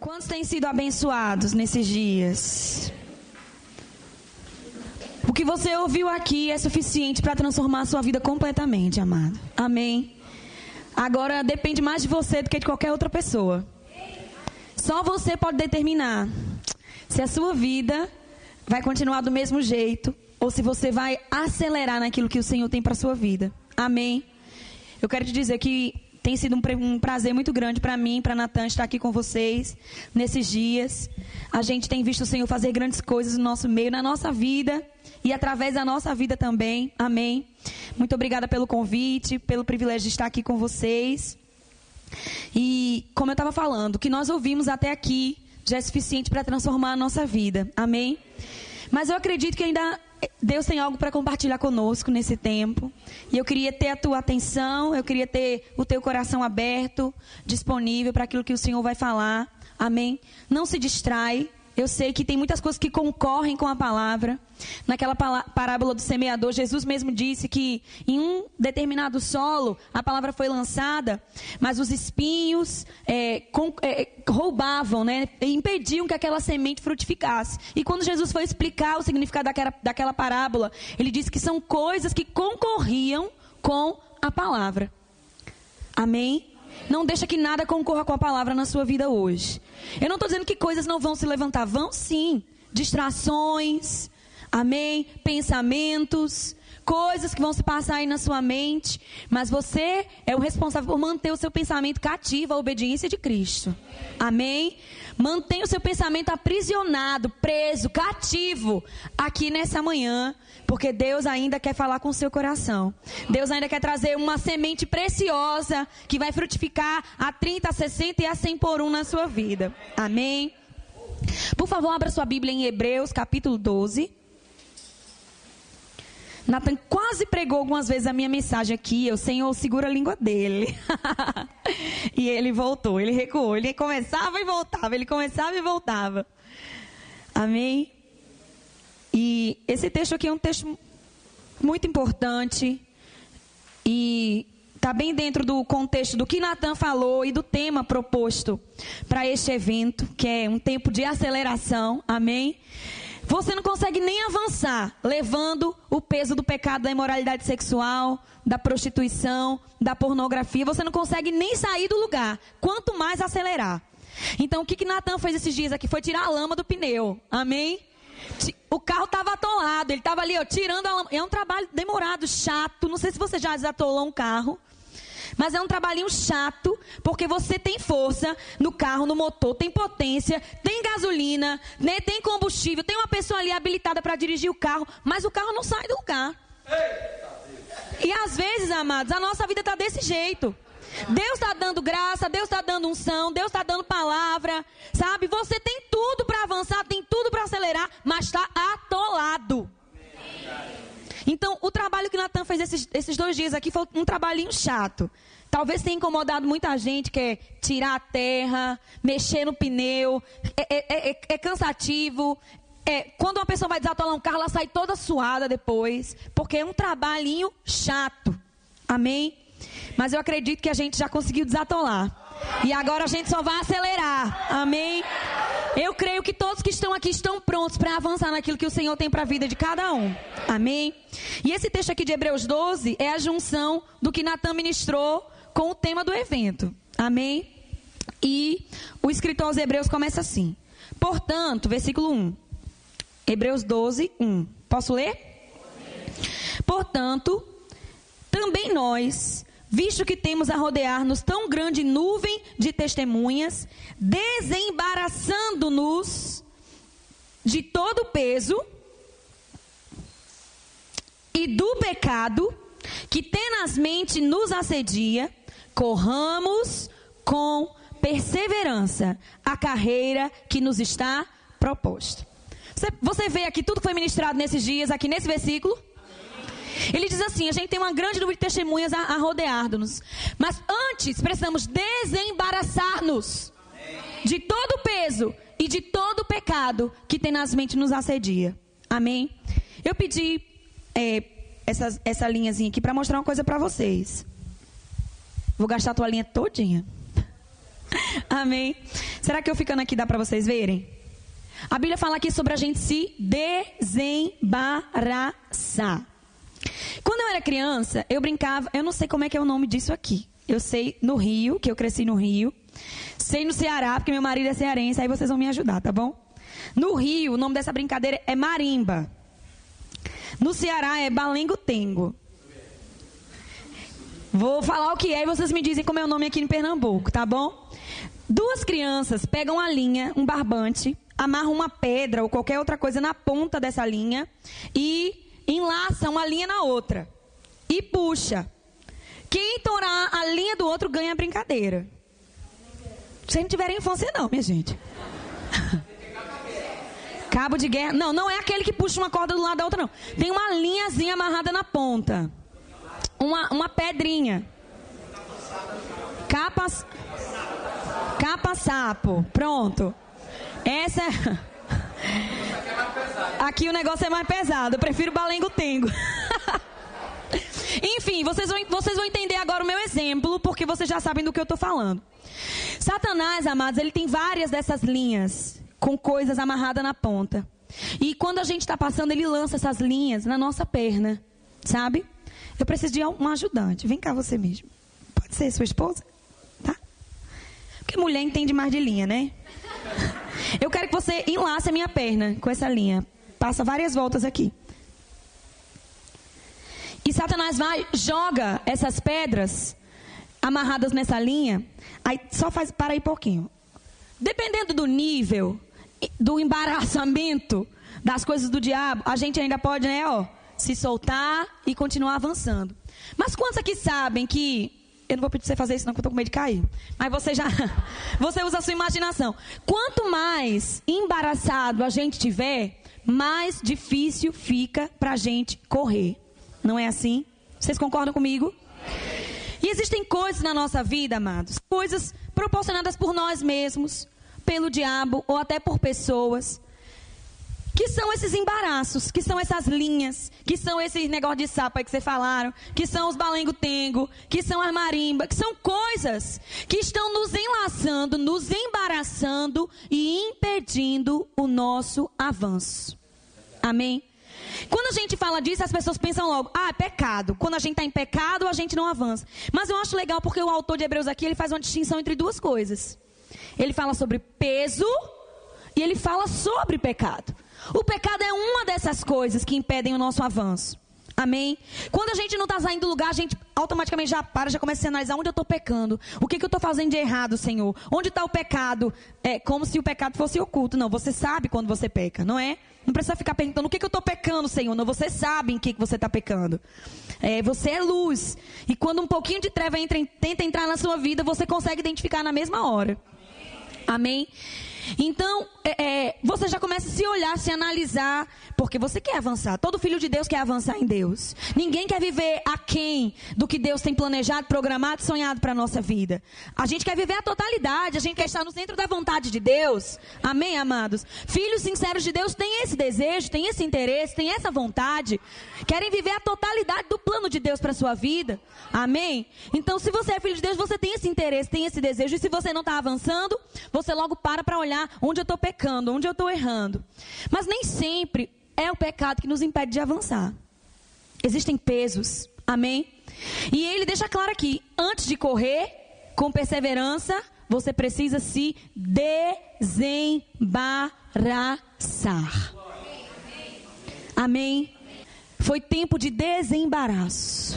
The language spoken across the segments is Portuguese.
Quantos têm sido abençoados nesses dias? O que você ouviu aqui é suficiente para transformar a sua vida completamente, amado. Amém. Agora depende mais de você do que de qualquer outra pessoa. Só você pode determinar se a sua vida vai continuar do mesmo jeito ou se você vai acelerar naquilo que o Senhor tem para sua vida. Amém. Eu quero te dizer que tem sido um, prazer muito grande para mim, para Natan estar aqui com vocês nesses dias. A gente tem visto o Senhor fazer grandes coisas no nosso meio, na nossa vida e através da nossa vida também. Amém. Muito obrigada pelo convite, pelo privilégio de estar aqui com vocês. E como eu estava falando, o que nós ouvimos até aqui já é suficiente para transformar a nossa vida. Amém. Mas eu acredito que ainda Deus tem algo para compartilhar conosco nesse tempo. E eu queria ter a tua atenção, eu queria ter o teu coração aberto, disponível para aquilo que o Senhor vai falar. Amém? Não se distrai. Eu sei que tem muitas coisas que concorrem com a palavra. Naquela parábola do semeador, Jesus mesmo disse que em um determinado solo a palavra foi lançada, mas os espinhos é, com, é, roubavam, né, impediam que aquela semente frutificasse. E quando Jesus foi explicar o significado daquela, daquela parábola, ele disse que são coisas que concorriam com a palavra. Amém? Não deixa que nada concorra com a palavra na sua vida hoje. Eu não estou dizendo que coisas não vão se levantar. Vão sim. Distrações, amém? Pensamentos, coisas que vão se passar aí na sua mente. Mas você é o responsável por manter o seu pensamento cativo à obediência de Cristo. Amém? Mantenha o seu pensamento aprisionado, preso, cativo, aqui nessa manhã, porque Deus ainda quer falar com o seu coração. Deus ainda quer trazer uma semente preciosa que vai frutificar a 30, a 60 e a 100 por um na sua vida. Amém? Por favor, abra sua Bíblia em Hebreus, capítulo 12. Nathan quase pregou algumas vezes a minha mensagem aqui. O Senhor segura a língua dele. e ele voltou, ele recuou. Ele começava e voltava, ele começava e voltava. Amém? E esse texto aqui é um texto muito importante. E está bem dentro do contexto do que Natan falou e do tema proposto para este evento, que é um tempo de aceleração. Amém? Você não consegue nem avançar levando o peso do pecado da imoralidade sexual, da prostituição, da pornografia. Você não consegue nem sair do lugar, quanto mais acelerar. Então, o que, que Natan fez esses dias aqui? Foi tirar a lama do pneu. Amém? O carro estava atolado, ele estava ali, ó, tirando a lama. É um trabalho demorado, chato. Não sei se você já desatolou um carro. Mas é um trabalhinho chato, porque você tem força no carro, no motor, tem potência, tem gasolina, né, tem combustível, tem uma pessoa ali habilitada para dirigir o carro, mas o carro não sai do lugar. E às vezes, amados, a nossa vida está desse jeito. Deus está dando graça, Deus está dando unção, Deus está dando palavra, sabe? Você tem tudo para avançar, tem tudo para acelerar, mas está atolado. Então, o trabalho que Natan fez esses, esses dois dias aqui foi um trabalhinho chato. Talvez tenha incomodado muita gente, que é tirar a terra, mexer no pneu, é, é, é, é cansativo. É, quando uma pessoa vai desatolar um carro, ela sai toda suada depois, porque é um trabalhinho chato. Amém? Mas eu acredito que a gente já conseguiu desatolar. E agora a gente só vai acelerar. Amém? Eu creio que todos que estão aqui estão prontos para avançar naquilo que o Senhor tem para a vida de cada um. Amém? E esse texto aqui de Hebreus 12 é a junção do que Natan ministrou com o tema do evento. Amém? E o escritor aos Hebreus começa assim: Portanto, versículo 1. Hebreus 12, 1. Posso ler? Portanto, também nós, visto que temos a rodear-nos tão grande nuvem de testemunhas, desembaraçando-nos de todo o peso e do pecado que tenazmente nos assedia, corramos com perseverança a carreira que nos está proposta. Você, vê aqui tudo que foi ministrado nesses dias, aqui nesse versículo? Ele diz assim: a gente tem uma grande número de testemunhas a, a rodear-nos. Mas antes precisamos desembaraçar-nos de todo o peso e de todo o pecado que tenazmente nos assedia. Amém? Eu pedi é, essa, essa linhazinha aqui para mostrar uma coisa para vocês. Vou gastar a tua linha todinha. Amém. Será que eu ficando aqui dá para vocês verem? A Bíblia fala aqui sobre a gente se desembaraçar. Quando eu era criança, eu brincava, eu não sei como é que é o nome disso aqui. Eu sei no Rio, que eu cresci no Rio. Sei no Ceará, porque meu marido é cearense, aí vocês vão me ajudar, tá bom? No Rio, o nome dessa brincadeira é marimba. No Ceará é balengo-tengo. Vou falar o que é e vocês me dizem como é o nome aqui em Pernambuco, tá bom? Duas crianças pegam a linha, um barbante, amarram uma pedra ou qualquer outra coisa na ponta dessa linha e enlaçam uma linha na outra. E puxa. Quem torar a linha do outro ganha a brincadeira. Se não tiverem infância, não, minha gente. Cabo de guerra. Não, não é aquele que puxa uma corda do lado da outra, não. Tem uma linhazinha amarrada na ponta. Uma, uma pedrinha. Capa. Capa sapo. Pronto. Essa é. Aqui o negócio é mais pesado. Eu prefiro balengo-tengo. Enfim, vocês vão, vocês vão entender agora o meu exemplo, porque vocês já sabem do que eu estou falando. Satanás, amados, ele tem várias dessas linhas com coisas amarradas na ponta. E quando a gente está passando, ele lança essas linhas na nossa perna, sabe? Eu preciso de um ajudante. Vem cá você mesmo. Pode ser sua esposa? Tá? Porque mulher entende mais de linha, né? Eu quero que você enlace a minha perna com essa linha. Passa várias voltas aqui. E Satanás vai, joga essas pedras amarradas nessa linha. Aí só faz, para aí pouquinho. Dependendo do nível do embaraçamento das coisas do diabo, a gente ainda pode, né, ó, se soltar e continuar avançando. Mas quantos aqui sabem que eu não vou pedir você fazer isso não, porque eu tô com medo de cair. Mas você já você usa a sua imaginação. Quanto mais embaraçado a gente tiver, mais difícil fica pra gente correr. Não é assim? Vocês concordam comigo? E existem coisas na nossa vida, amados, coisas proporcionadas por nós mesmos, pelo diabo ou até por pessoas. Que são esses embaraços, que são essas linhas, que são esses negócios de sapo aí que vocês falaram, que são os balengo-tengo, que são as marimba, que são coisas que estão nos enlaçando, nos embaraçando e impedindo o nosso avanço. Amém? Quando a gente fala disso, as pessoas pensam logo, ah, é pecado. Quando a gente está em pecado, a gente não avança. Mas eu acho legal porque o autor de Hebreus aqui, ele faz uma distinção entre duas coisas. Ele fala sobre peso e ele fala sobre pecado. O pecado é uma dessas coisas que impedem o nosso avanço. Amém? Quando a gente não está saindo do lugar, a gente automaticamente já para, já começa a analisar onde eu estou pecando. O que, que eu estou fazendo de errado, Senhor? Onde está o pecado? É como se o pecado fosse oculto. Não, você sabe quando você peca, não é? Não precisa ficar perguntando o que, que eu estou pecando, Senhor. Não, você sabe em que, que você está pecando. É, você é luz. E quando um pouquinho de treva entra, tenta entrar na sua vida, você consegue identificar na mesma hora. Amém? Então, é, é, você já começa a se olhar, se analisar, porque você quer avançar. Todo filho de Deus quer avançar em Deus. Ninguém quer viver aquém do que Deus tem planejado, programado, sonhado para a nossa vida. A gente quer viver a totalidade, a gente quer estar no centro da vontade de Deus. Amém, amados? Filhos sinceros de Deus têm esse desejo, têm esse interesse, têm essa vontade. Querem viver a totalidade do plano de Deus para a sua vida. Amém? Então, se você é filho de Deus, você tem esse interesse, tem esse desejo. E se você não está avançando, você logo para para olhar onde eu estou pecando, onde eu estou errando. Mas nem sempre é o pecado que nos impede de avançar. Existem pesos, amém? E ele deixa claro aqui: antes de correr, com perseverança, você precisa se desembaraçar. Amém? Foi tempo de desembaraço.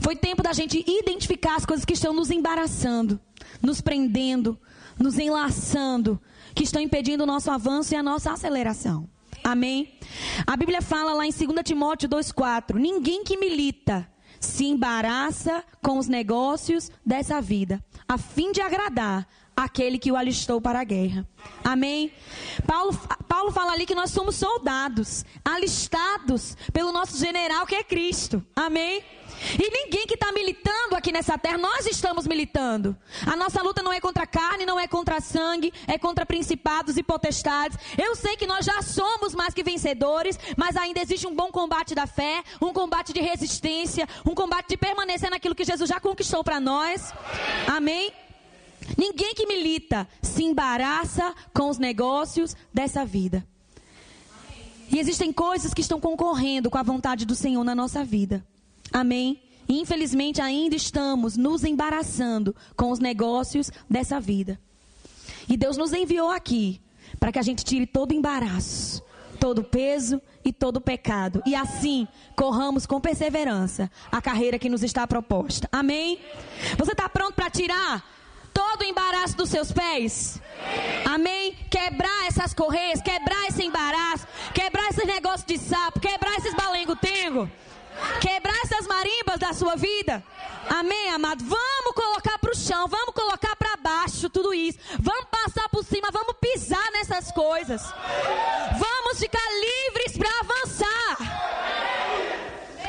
Foi tempo da gente identificar as coisas que estão nos embaraçando, nos prendendo, nos enlaçando, que estão impedindo o nosso avanço e a nossa aceleração. Amém? A Bíblia fala lá em 2 Timóteo 2,4: Ninguém que milita se embaraça com os negócios dessa vida, a fim de agradar aquele que o alistou para a guerra. Amém? Paulo, Paulo fala ali que nós somos soldados, alistados pelo nosso general que é Cristo. Amém? E ninguém que está militando aqui nessa terra, nós estamos militando. A nossa luta não é contra carne, não é contra sangue, é contra principados e potestades. Eu sei que nós já somos mais que vencedores, mas ainda existe um bom combate da fé, um combate de resistência, um combate de permanecer naquilo que Jesus já conquistou para nós. Amém? Ninguém que milita se embaraça com os negócios dessa vida. E existem coisas que estão concorrendo com a vontade do Senhor na nossa vida. Amém? E infelizmente ainda estamos nos embaraçando com os negócios dessa vida. E Deus nos enviou aqui para que a gente tire todo embaraço, todo peso e todo pecado. E assim corramos com perseverança a carreira que nos está proposta. Amém? Você está pronto para tirar todo o embaraço dos seus pés? Amém? Quebrar essas correias, quebrar esse embaraço, quebrar esses negócios de sapo, quebrar esses balengo-tengo. Quebrar essas marimbas da sua vida. Amém, amado? Vamos colocar para o chão, vamos colocar para baixo tudo isso. Vamos passar por cima, vamos pisar nessas coisas. Vamos ficar livres para avançar.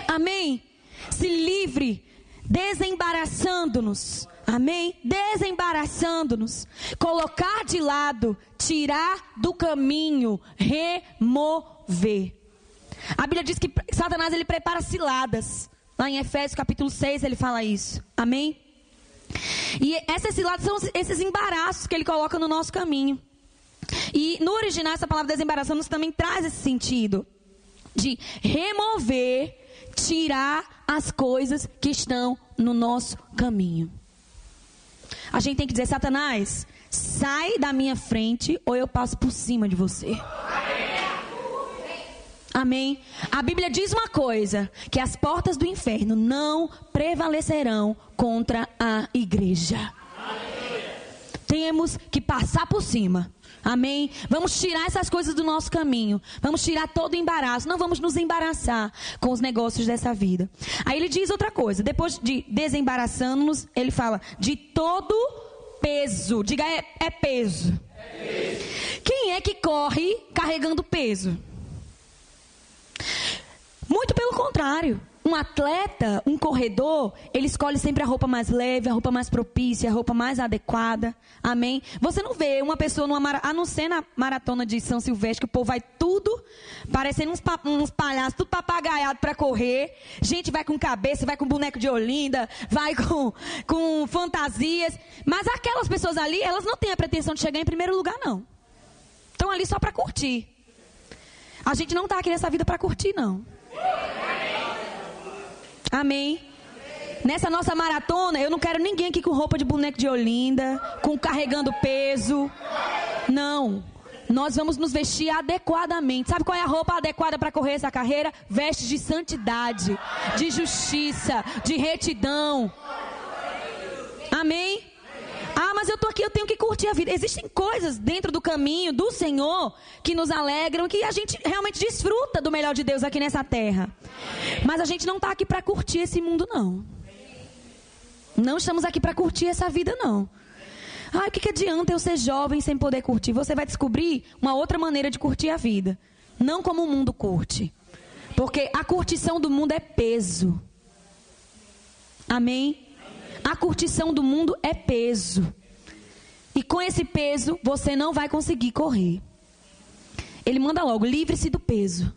Amém? Se livre, desembaraçando-nos. Amém? Desembaraçando-nos. Colocar de lado, tirar do caminho, remover. A Bíblia diz que Satanás ele prepara ciladas. Lá em Efésios capítulo 6 ele fala isso. Amém? E essas ciladas são esses embaraços que ele coloca no nosso caminho. E no original essa palavra desembaraçando também traz esse sentido de remover, tirar as coisas que estão no nosso caminho. A gente tem que dizer, Satanás, sai da minha frente ou eu passo por cima de você. Amém. A Bíblia diz uma coisa: que as portas do inferno não prevalecerão contra a igreja. Temos que passar por cima. Amém? Vamos tirar essas coisas do nosso caminho. Vamos tirar todo o embaraço. Não vamos nos embaraçar com os negócios dessa vida. Aí ele diz outra coisa. Depois de desembaraçando-nos, ele fala de todo peso. Diga é, é peso. é peso. Quem é que corre carregando peso? Muito pelo contrário. Um atleta, um corredor, ele escolhe sempre a roupa mais leve, a roupa mais propícia, a roupa mais adequada. Amém? Você não vê uma pessoa numa maratona, a não ser na maratona de São Silvestre, que o povo vai tudo, parecendo uns, uns palhaços, tudo papagaiado para correr. Gente vai com cabeça, vai com boneco de Olinda, vai com, com fantasias. Mas aquelas pessoas ali, elas não têm a pretensão de chegar em primeiro lugar, não. Estão ali só para curtir. A gente não está aqui nessa vida para curtir, não. Amém. Nessa nossa maratona, eu não quero ninguém aqui com roupa de boneco de Olinda, com carregando peso. Não. Nós vamos nos vestir adequadamente. Sabe qual é a roupa adequada para correr essa carreira? Vestes de santidade, de justiça, de retidão. Mas eu tô aqui, eu tenho que curtir a vida. Existem coisas dentro do caminho do Senhor que nos alegram, que a gente realmente desfruta do melhor de Deus aqui nessa terra. Mas a gente não está aqui para curtir esse mundo, não. Não estamos aqui para curtir essa vida, não. Ah, o que, que adianta eu ser jovem sem poder curtir? Você vai descobrir uma outra maneira de curtir a vida. Não como o mundo curte. Porque a curtição do mundo é peso. Amém? A curtição do mundo é peso. E com esse peso, você não vai conseguir correr. Ele manda logo: livre-se do peso.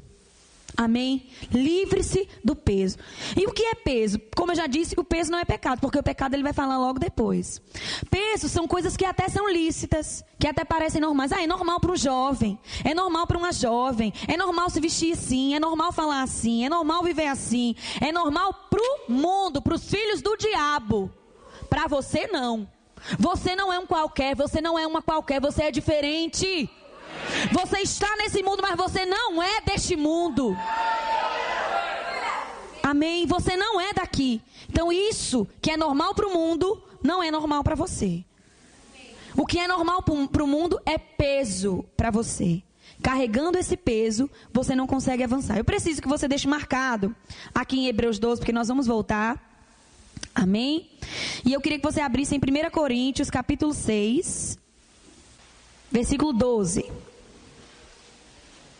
Amém? Livre-se do peso. E o que é peso? Como eu já disse, o peso não é pecado, porque o pecado ele vai falar logo depois. Peso são coisas que até são lícitas, que até parecem normais. Ah, é normal para um jovem, é normal para uma jovem, é normal se vestir assim, é normal falar assim, é normal viver assim, é normal para o mundo, para os filhos do diabo. Para você não. Você não é um qualquer, você não é uma qualquer, você é diferente. Você está nesse mundo, mas você não é deste mundo. Amém? Você não é daqui. Então isso que é normal para o mundo, não é normal para você. O que é normal para o mundo é peso para você. Carregando esse peso, você não consegue avançar. Eu preciso que você deixe marcado aqui em Hebreus 12, porque nós vamos voltar. Amém? E eu queria que você abrisse em 1 Coríntios, capítulo 6, versículo 12.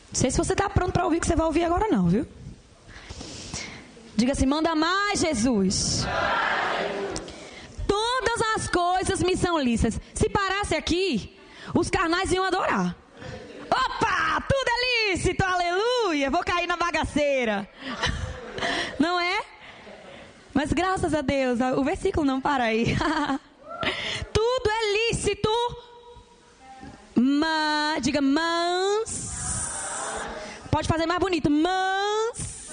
Não sei se você está pronto para ouvir o que você vai ouvir agora, não, viu? Diga assim: manda mais, Jesus. Todas as coisas me são lícitas. Se parasse aqui, os carnais iam adorar. Opa, tudo é lícito, aleluia. Vou cair na bagaceira. Não é? Mas graças a Deus, o versículo não para aí. Tudo é lícito, mas, diga, mas, pode fazer mais bonito, mas,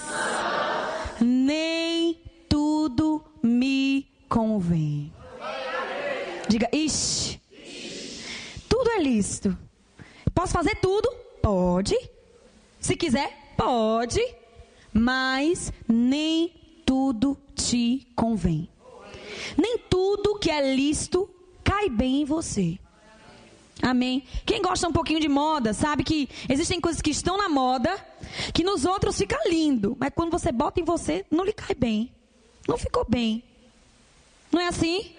nem tudo me convém. Diga, ixi, tudo é lícito. Posso fazer tudo? Pode. Se quiser, pode. Mas nem tudo te convém. Nem tudo que é lícito cai bem em você. Amém. Quem gosta um pouquinho de moda sabe que existem coisas que estão na moda que nos outros fica lindo, mas quando você bota em você não lhe cai bem. Não ficou bem. Não é assim?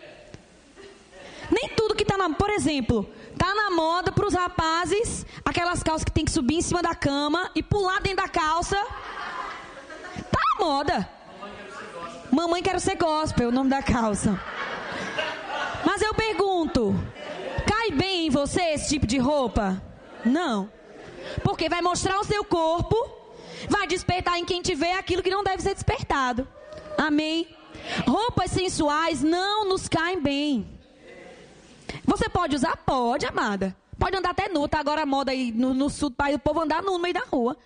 Nem tudo que está na, por exemplo, tá na moda para os rapazes aquelas calças que tem que subir em cima da cama e pular dentro da calça. Tá na moda. Mamãe quero ser gospel, o nome da calça. Mas eu pergunto, cai bem em você esse tipo de roupa? Não. Porque vai mostrar o seu corpo, vai despertar em quem te vê aquilo que não deve ser despertado. Amém. Roupas sensuais não nos caem bem. Você pode usar? Pode, amada. Pode andar até nu, tá agora a moda aí no, no sul do país, o povo andar nu no meio da rua.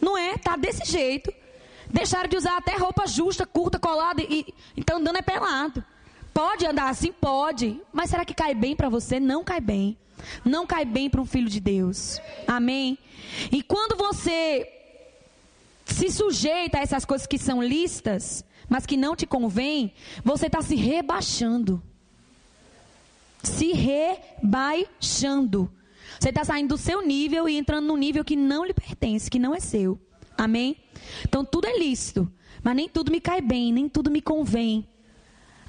Não é? Tá desse jeito. Deixaram de usar até roupa justa, curta, colada e então andando é pelado. Pode andar assim? Pode. Mas será que cai bem para você? Não cai bem. Não cai bem para um filho de Deus. Amém? E quando você se sujeita a essas coisas que são listas, mas que não te convém, você está se rebaixando. Se rebaixando. Você está saindo do seu nível e entrando num nível que não lhe pertence, que não é seu. Amém? Então tudo é lícito, mas nem tudo me cai bem, nem tudo me convém.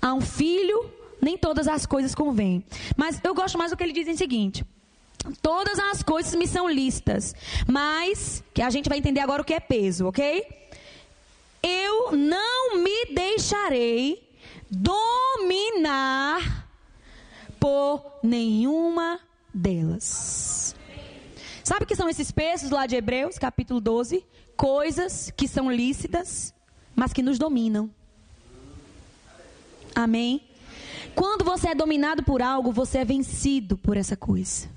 A um filho, nem todas as coisas convêm. Mas eu gosto mais do que ele diz em seguinte: Todas as coisas me são listas, mas que a gente vai entender agora o que é peso, ok? Eu não me deixarei dominar por nenhuma delas. Sabe o que são esses pesos lá de Hebreus, capítulo 12? Coisas que são lícitas, mas que nos dominam. Amém? Quando você é dominado por algo, você é vencido por essa coisa.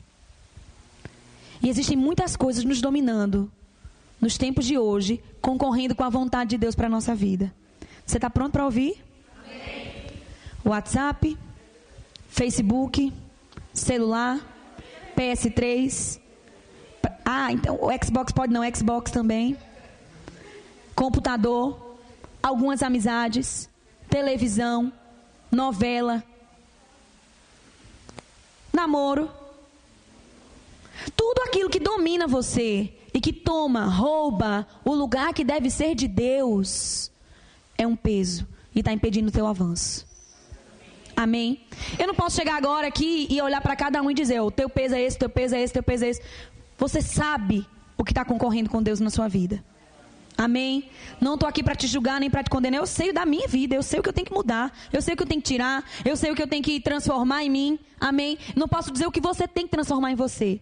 E existem muitas coisas nos dominando nos tempos de hoje, concorrendo com a vontade de Deus para a nossa vida. Você está pronto para ouvir? Amém. WhatsApp, Facebook, celular, PS3. Ah, então o Xbox pode não, Xbox também. Computador, algumas amizades, televisão, novela, namoro. Tudo aquilo que domina você e que toma, rouba o lugar que deve ser de Deus é um peso e está impedindo o teu avanço. Amém? Eu não posso chegar agora aqui e olhar para cada um e dizer: o teu peso é esse, teu peso é esse, teu peso é esse. Você sabe o que está concorrendo com Deus na sua vida. Amém? Não estou aqui para te julgar nem para te condenar. Eu sei da minha vida, eu sei o que eu tenho que mudar, eu sei o que eu tenho que tirar, eu sei o que eu tenho que transformar em mim. Amém? Não posso dizer o que você tem que transformar em você.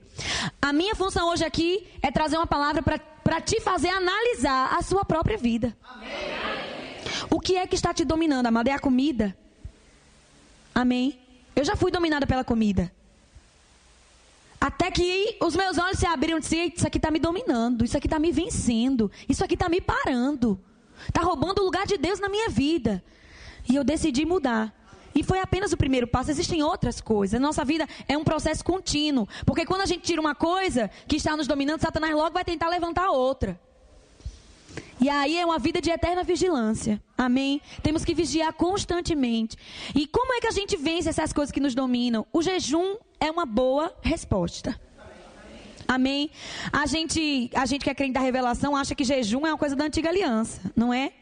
A minha função hoje aqui é trazer uma palavra para te fazer analisar a sua própria vida. Amém. O que é que está te dominando, amada? É a comida? Amém? Eu já fui dominada pela comida. Até que os meus olhos se abriram e disse: Isso aqui está me dominando, isso aqui está me vencendo, isso aqui está me parando, está roubando o lugar de Deus na minha vida. E eu decidi mudar. E foi apenas o primeiro passo. Existem outras coisas. Nossa vida é um processo contínuo. Porque quando a gente tira uma coisa que está nos dominando, Satanás logo vai tentar levantar outra. E aí é uma vida de eterna vigilância. Amém? Temos que vigiar constantemente. E como é que a gente vence essas coisas que nos dominam? O jejum é uma boa resposta. Amém? A gente, a gente que é crente da revelação acha que jejum é uma coisa da antiga aliança, não é?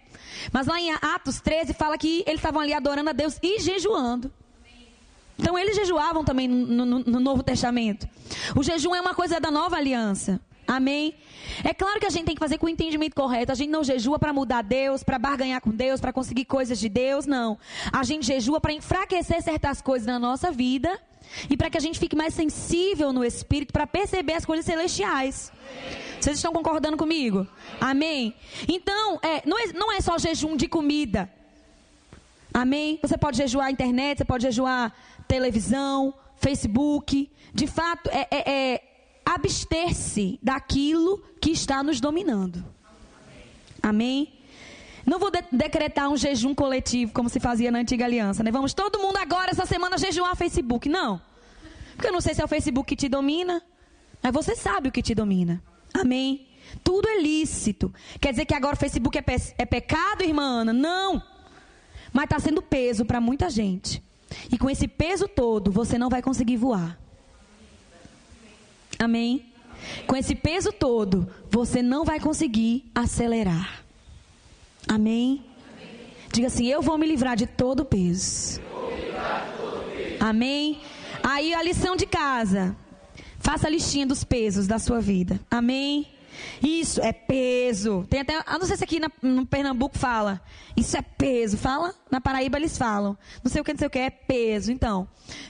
Mas lá em Atos 13 fala que eles estavam ali adorando a Deus e jejuando. Então eles jejuavam também no, no, no Novo Testamento. O jejum é uma coisa da nova aliança. Amém? É claro que a gente tem que fazer com o entendimento correto. A gente não jejua para mudar Deus, para barganhar com Deus, para conseguir coisas de Deus, não. A gente jejua para enfraquecer certas coisas na nossa vida e para que a gente fique mais sensível no espírito para perceber as coisas celestiais. Vocês estão concordando comigo? Amém? Então, é, não, é, não é só jejum de comida. Amém? Você pode jejuar a internet, você pode jejuar televisão, Facebook. De fato, é, é, é abster-se daquilo que está nos dominando. Amém? Não vou de decretar um jejum coletivo, como se fazia na antiga aliança, né? Vamos todo mundo agora, essa semana, jejuar Facebook. Não. Porque eu não sei se é o Facebook que te domina, mas você sabe o que te domina. Amém? Tudo é lícito. Quer dizer que agora o Facebook é, pe é pecado, irmã Ana? Não. Mas está sendo peso para muita gente. E com esse peso todo, você não vai conseguir voar. Amém? Com esse peso todo, você não vai conseguir acelerar. Amém? Diga assim: Eu vou me livrar de todo peso. Amém? Aí a lição de casa. Faça a listinha dos pesos da sua vida. Amém? Isso é peso. Tem até, ah, não sei se aqui na, no Pernambuco fala. Isso é peso. Fala? Na Paraíba eles falam. Não sei o que, não sei o que, é peso. Então,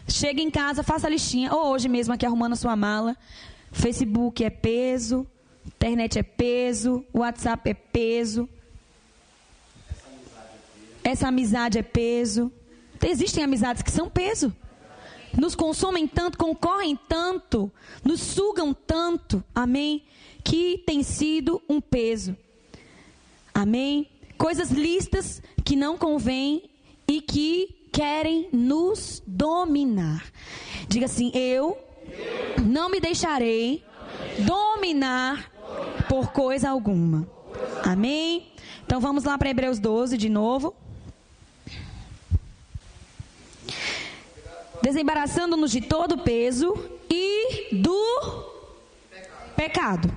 chega em casa, faça a listinha. Ou hoje mesmo aqui arrumando a sua mala. Facebook é peso. Internet é peso. WhatsApp é peso. Essa amizade é peso. Existem amizades que são peso. Nos consomem tanto, concorrem tanto, nos sugam tanto. Amém? Que tem sido um peso. Amém? Coisas listas que não convêm e que querem nos dominar. Diga assim: eu não me deixarei dominar por coisa alguma. Amém? Então vamos lá para Hebreus 12 de novo. Desembaraçando-nos de todo o peso e do pecado.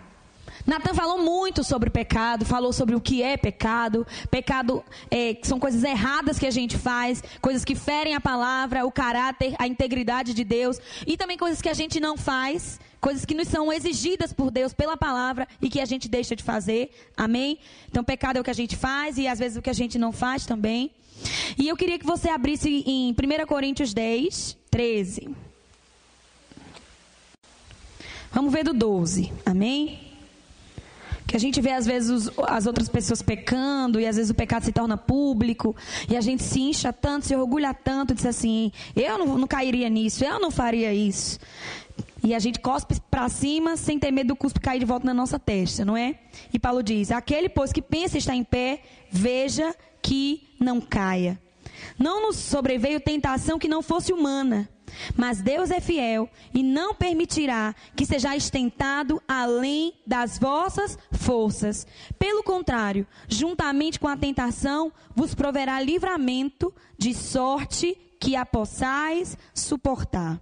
Natan falou muito sobre pecado, falou sobre o que é pecado. Pecado é, são coisas erradas que a gente faz, coisas que ferem a palavra, o caráter, a integridade de Deus, e também coisas que a gente não faz, coisas que nos são exigidas por Deus pela palavra e que a gente deixa de fazer. Amém? Então, pecado é o que a gente faz e às vezes o que a gente não faz também. E eu queria que você abrisse em 1 Coríntios 10, 13. Vamos ver do 12. Amém? Que a gente vê às vezes os, as outras pessoas pecando e às vezes o pecado se torna público e a gente se incha tanto, se orgulha tanto, diz assim: eu não, não cairia nisso, eu não faria isso. E a gente cospe para cima sem ter medo do cuspe cair de volta na nossa testa, não é? E Paulo diz: aquele, pois, que pensa estar em pé, veja que não caia. Não nos sobreveio tentação que não fosse humana mas Deus é fiel e não permitirá que sejais tentado além das vossas forças. Pelo contrário, juntamente com a tentação, vos proverá livramento, de sorte que a possais suportar.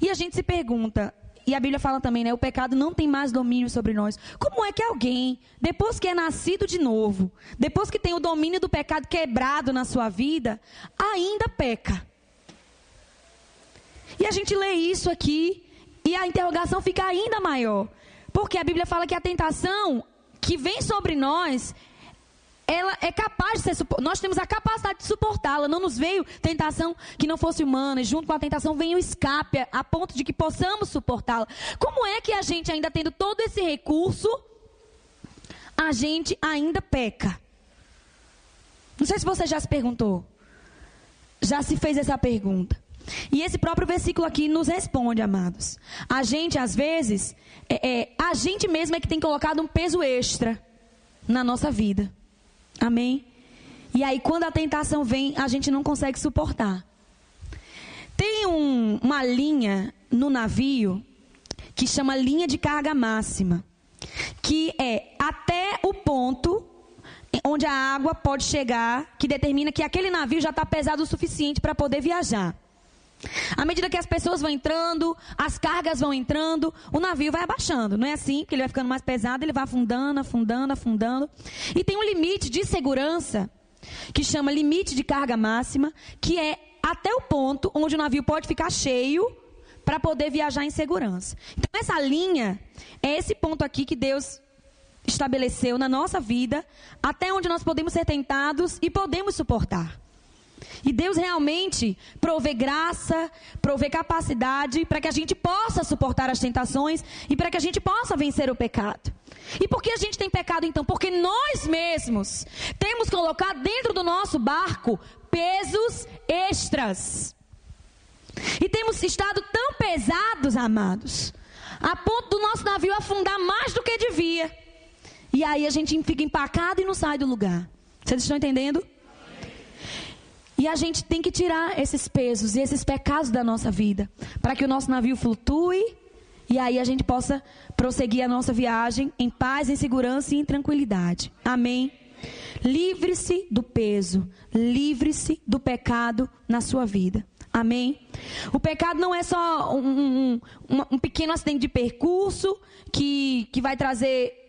E a gente se pergunta, e a Bíblia fala também, né? O pecado não tem mais domínio sobre nós. Como é que alguém, depois que é nascido de novo, depois que tem o domínio do pecado quebrado na sua vida, ainda peca? E a gente lê isso aqui e a interrogação fica ainda maior. Porque a Bíblia fala que a tentação que vem sobre nós, ela é capaz de ser nós temos a capacidade de suportá-la. Não nos veio tentação que não fosse humana, e junto com a tentação vem o escape a ponto de que possamos suportá-la. Como é que a gente ainda tendo todo esse recurso, a gente ainda peca? Não sei se você já se perguntou. Já se fez essa pergunta. E esse próprio versículo aqui nos responde, amados. A gente, às vezes, é, é, a gente mesmo é que tem colocado um peso extra na nossa vida. Amém? E aí, quando a tentação vem, a gente não consegue suportar. Tem um, uma linha no navio que chama linha de carga máxima, que é até o ponto onde a água pode chegar, que determina que aquele navio já está pesado o suficiente para poder viajar. À medida que as pessoas vão entrando, as cargas vão entrando, o navio vai abaixando. Não é assim, porque ele vai ficando mais pesado, ele vai afundando, afundando, afundando. E tem um limite de segurança, que chama limite de carga máxima, que é até o ponto onde o navio pode ficar cheio para poder viajar em segurança. Então, essa linha é esse ponto aqui que Deus estabeleceu na nossa vida, até onde nós podemos ser tentados e podemos suportar. E Deus realmente provê graça, provê capacidade para que a gente possa suportar as tentações e para que a gente possa vencer o pecado. E por que a gente tem pecado então? Porque nós mesmos temos colocado dentro do nosso barco pesos extras. E temos estado tão pesados, amados, a ponto do nosso navio afundar mais do que devia. E aí a gente fica empacado e não sai do lugar. Vocês estão entendendo? E a gente tem que tirar esses pesos e esses pecados da nossa vida, para que o nosso navio flutue e aí a gente possa prosseguir a nossa viagem em paz, em segurança e em tranquilidade. Amém. Livre-se do peso, livre-se do pecado na sua vida. Amém? O pecado não é só um, um, um, um, pequeno acidente de percurso que, que vai trazer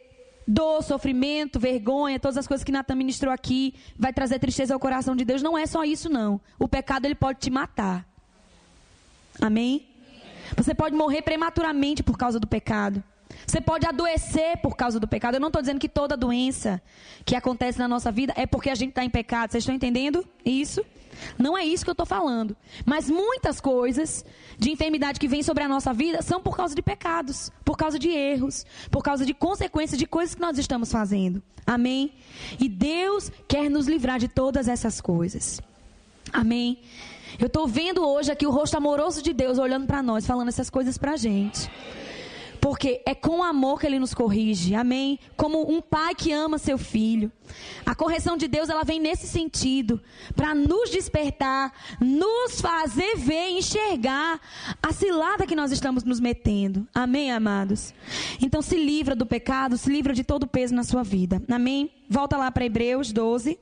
dor, sofrimento, vergonha, todas as coisas que Natan ministrou aqui, vai trazer tristeza ao coração de Deus. Não é só isso, não. O pecado ele pode te matar. Amém? Você pode morrer prematuramente por causa do pecado. Você pode adoecer por causa do pecado. Eu não estou dizendo que toda doença que acontece na nossa vida é porque a gente está em pecado. Vocês estão entendendo isso? Não é isso que eu estou falando. Mas muitas coisas de enfermidade que vêm sobre a nossa vida são por causa de pecados, por causa de erros, por causa de consequências de coisas que nós estamos fazendo. Amém? E Deus quer nos livrar de todas essas coisas. Amém? Eu estou vendo hoje aqui o rosto amoroso de Deus olhando para nós, falando essas coisas para a gente. Porque é com amor que ele nos corrige. Amém? Como um pai que ama seu filho. A correção de Deus, ela vem nesse sentido, para nos despertar, nos fazer ver, enxergar a cilada que nós estamos nos metendo. Amém, amados. Então se livra do pecado, se livra de todo o peso na sua vida. Amém? Volta lá para Hebreus 12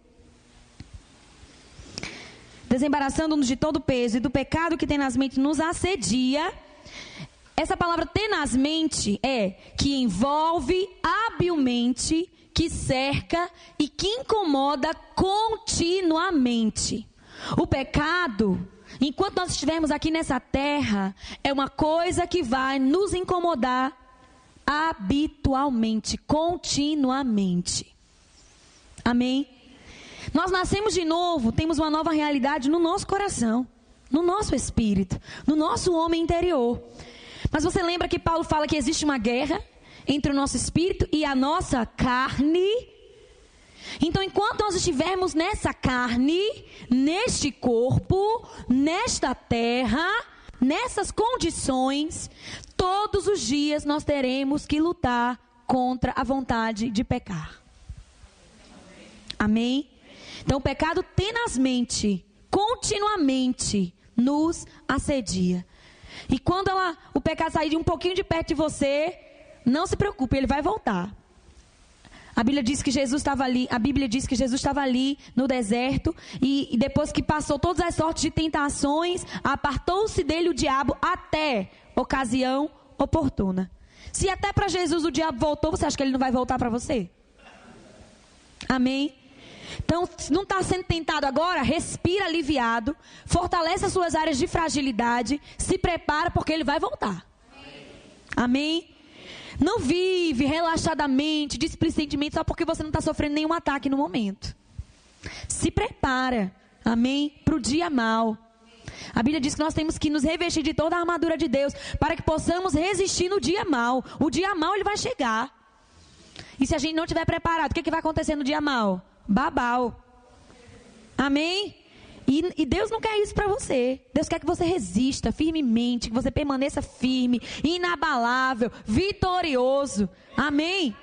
desembaraçando-nos de todo o peso e do pecado que tenazmente nos assedia, essa palavra tenazmente é que envolve habilmente, que cerca e que incomoda continuamente. O pecado, enquanto nós estivermos aqui nessa terra, é uma coisa que vai nos incomodar habitualmente, continuamente. Amém? Nós nascemos de novo, temos uma nova realidade no nosso coração, no nosso espírito, no nosso homem interior. Mas você lembra que Paulo fala que existe uma guerra entre o nosso espírito e a nossa carne? Então, enquanto nós estivermos nessa carne, neste corpo, nesta terra, nessas condições, todos os dias nós teremos que lutar contra a vontade de pecar. Amém? Então, o pecado tenazmente, continuamente, nos assedia. E quando ela, o pecado sair de um pouquinho de perto de você, não se preocupe, ele vai voltar. A Bíblia diz que Jesus estava ali, a Bíblia diz que Jesus estava ali no deserto e, e depois que passou todas as sortes de tentações, apartou-se dele o diabo até ocasião oportuna. Se até para Jesus o diabo voltou, você acha que ele não vai voltar para você? Amém? Então, se não está sendo tentado agora, respira aliviado, fortalece as suas áreas de fragilidade, se prepara porque ele vai voltar. Amém? Não vive relaxadamente, displicentemente, só porque você não está sofrendo nenhum ataque no momento. Se prepara, amém? Para o dia mal. A Bíblia diz que nós temos que nos revestir de toda a armadura de Deus para que possamos resistir no dia mal. O dia mal ele vai chegar. E se a gente não estiver preparado, o que, que vai acontecer no dia mal? Babau. Amém? E, e, Deus não quer isso para você. Deus quer que você resista firmemente, que você permaneça firme, inabalável, vitorioso. Amém?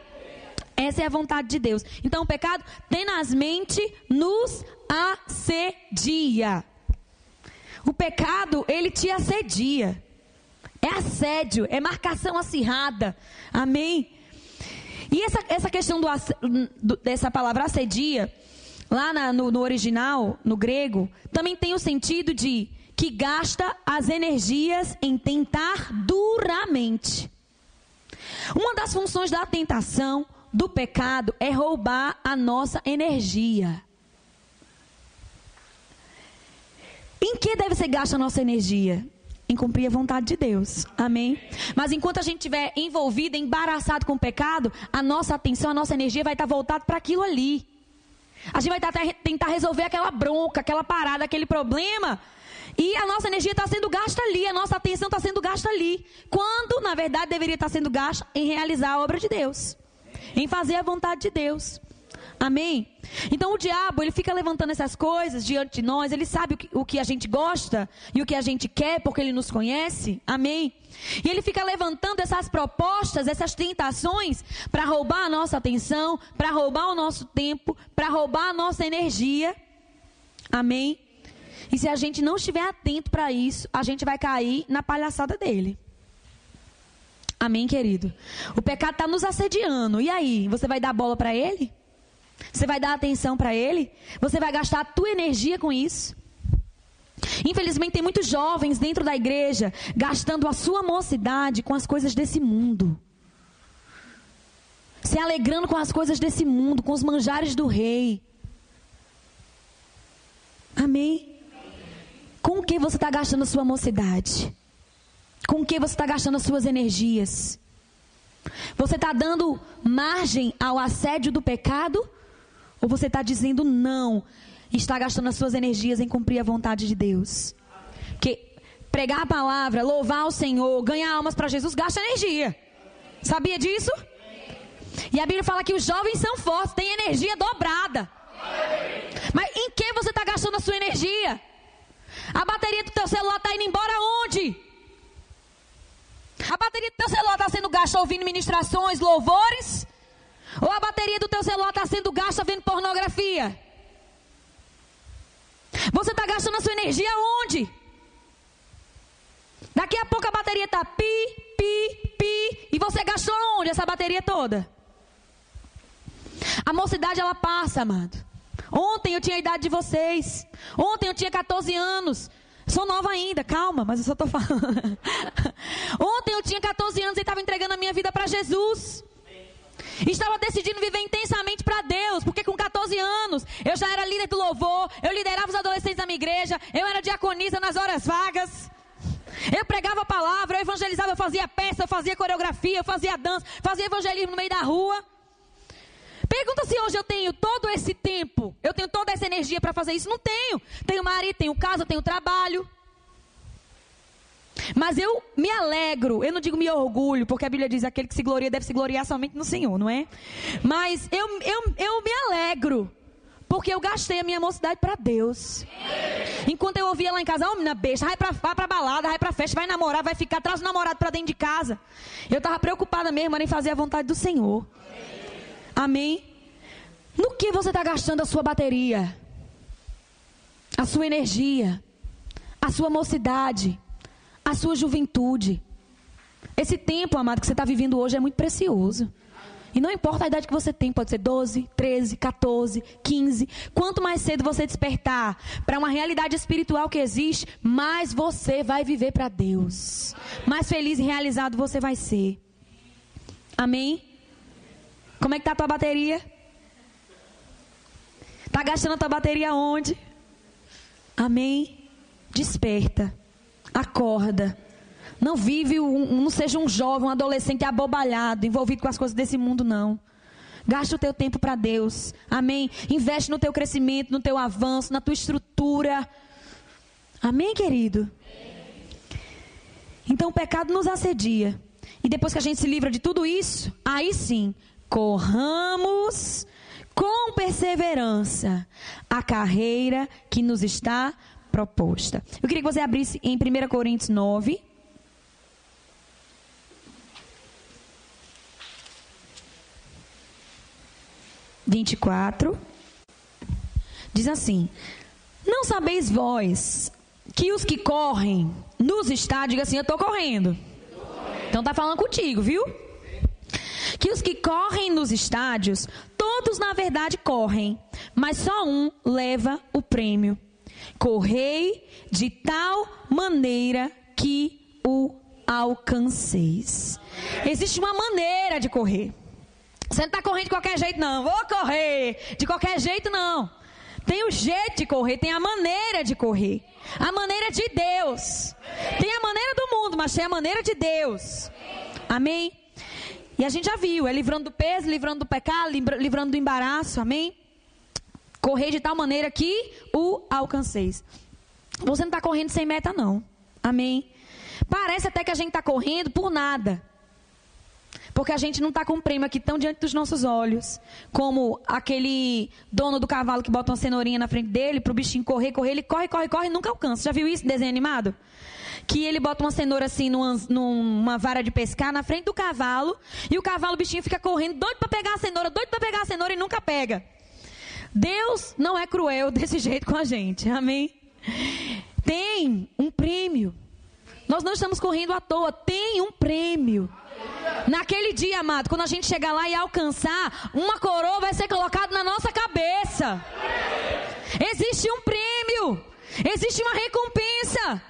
Essa é a vontade de Deus. Então o pecado tenazmente nos assedia. O pecado, ele te assedia. É assédio, é marcação acirrada. Amém? E essa, essa questão do, do, dessa palavra assedia, lá na, no, no original, no grego, também tem o sentido de que gasta as energias em tentar duramente. Uma das funções da tentação, do pecado, é roubar a nossa energia. Em que deve ser gasta a nossa energia? Em cumprir a vontade de Deus. Amém? Mas enquanto a gente estiver envolvido, embaraçado com o pecado, a nossa atenção, a nossa energia vai estar voltada para aquilo ali. A gente vai estar, tentar resolver aquela bronca, aquela parada, aquele problema. E a nossa energia está sendo gasta ali, a nossa atenção está sendo gasta ali. Quando, na verdade, deveria estar sendo gasta em realizar a obra de Deus. Em fazer a vontade de Deus. Amém? Então o diabo, ele fica levantando essas coisas diante de nós, ele sabe o que, o que, a gente gosta e o que a gente quer, porque ele nos conhece. Amém? E ele fica levantando essas propostas, essas tentações, para roubar a nossa atenção, para roubar o nosso tempo, para roubar a nossa energia. Amém? E se a gente não estiver atento para isso, a gente vai cair na palhaçada dele. Amém, querido? O pecado está nos assediando. E aí, você vai dar bola para ele? Você vai dar atenção para ele? Você vai gastar a tua energia com isso? Infelizmente tem muitos jovens dentro da igreja gastando a sua mocidade com as coisas desse mundo. Se alegrando com as coisas desse mundo, com os manjares do rei. Amém? Com o que você está gastando a sua mocidade? Com o que você está gastando as suas energias? Você está dando margem ao assédio do pecado? Ou você está dizendo não e está gastando as suas energias em cumprir a vontade de Deus? Porque pregar a palavra, louvar o Senhor, ganhar almas para Jesus, gasta energia. Sabia disso? E a Bíblia fala que os jovens são fortes, têm energia dobrada. Mas em que você está gastando a sua energia? A bateria do teu celular está indo embora onde? A bateria do teu celular está sendo gasta ouvindo ministrações, louvores? Ou a bateria do teu celular está sendo gasta vendo pornografia? Você está gastando a sua energia onde? Daqui a pouco a bateria está pi, pi, pi. E você gastou onde essa bateria toda? A mocidade ela passa, amado. Ontem eu tinha a idade de vocês. Ontem eu tinha 14 anos. Sou nova ainda, calma, mas eu só estou falando. Ontem eu tinha 14 anos e estava entregando a minha vida para Jesus. Estava decidindo viver intensamente para Deus, porque com 14 anos eu já era líder do louvor, eu liderava os adolescentes da minha igreja, eu era diaconisa nas horas vagas. Eu pregava a palavra, eu evangelizava, eu fazia peça, eu fazia coreografia, eu fazia dança, fazia evangelismo no meio da rua. Pergunta se hoje eu tenho todo esse tempo, eu tenho toda essa energia para fazer isso. Não tenho. Tenho marido, tenho casa, tenho trabalho. Mas eu me alegro, eu não digo me orgulho, porque a Bíblia diz aquele que se gloria deve se gloriar somente no Senhor, não é? Mas eu, eu, eu me alegro, porque eu gastei a minha mocidade para Deus. Enquanto eu ouvia lá em casa, ó, oh, menina besta, vai pra, vai pra balada, vai pra festa, vai namorar, vai ficar, traz o namorado para dentro de casa. Eu estava preocupada mesmo em fazer a vontade do Senhor. Amém? No que você está gastando a sua bateria? A sua energia? A sua mocidade? A sua juventude. Esse tempo, amado, que você está vivendo hoje é muito precioso. E não importa a idade que você tem, pode ser 12, 13, 14, 15. Quanto mais cedo você despertar para uma realidade espiritual que existe, mais você vai viver para Deus. Mais feliz e realizado você vai ser. Amém? Como é que tá a tua bateria? Tá gastando a tua bateria onde? Amém? Desperta. Acorda. Não vive, um, não seja um jovem, um adolescente abobalhado, envolvido com as coisas desse mundo, não. Gasta o teu tempo para Deus. Amém? Investe no teu crescimento, no teu avanço, na tua estrutura. Amém, querido? Então o pecado nos assedia. E depois que a gente se livra de tudo isso, aí sim, corramos com perseverança a carreira que nos está proposta. Eu queria que você abrisse em 1 Coríntios 9. Vinte e quatro diz assim: Não sabeis vós que os que correm nos estádios, diga assim, eu estou correndo. Então tá falando contigo, viu? Que os que correm nos estádios, todos na verdade correm, mas só um leva o prêmio. Correi de tal maneira que o alcanceis. Existe uma maneira de correr. Você não está correndo de qualquer jeito, não. Vou correr de qualquer jeito, não. Tem o jeito de correr, tem a maneira de correr. A maneira de Deus. Tem a maneira do mundo, mas tem a maneira de Deus. Amém? E a gente já viu, é livrando do peso, livrando do pecado, livrando do embaraço. Amém? Correr de tal maneira que o alcanceis. Você não está correndo sem meta, não. Amém? Parece até que a gente está correndo por nada. Porque a gente não está com prêmio aqui tão diante dos nossos olhos, como aquele dono do cavalo que bota uma cenourinha na frente dele para o bichinho correr, correr, ele corre, corre, corre e nunca alcança. Já viu isso, desenho animado? Que ele bota uma cenoura assim numa, numa vara de pescar na frente do cavalo e o cavalo, o bichinho fica correndo, doido para pegar a cenoura, doido para pegar a cenoura e nunca pega. Deus não é cruel desse jeito com a gente, amém? Tem um prêmio. Nós não estamos correndo à toa, tem um prêmio. Naquele dia, amado, quando a gente chegar lá e alcançar, uma coroa vai ser colocada na nossa cabeça. Existe um prêmio, existe uma recompensa.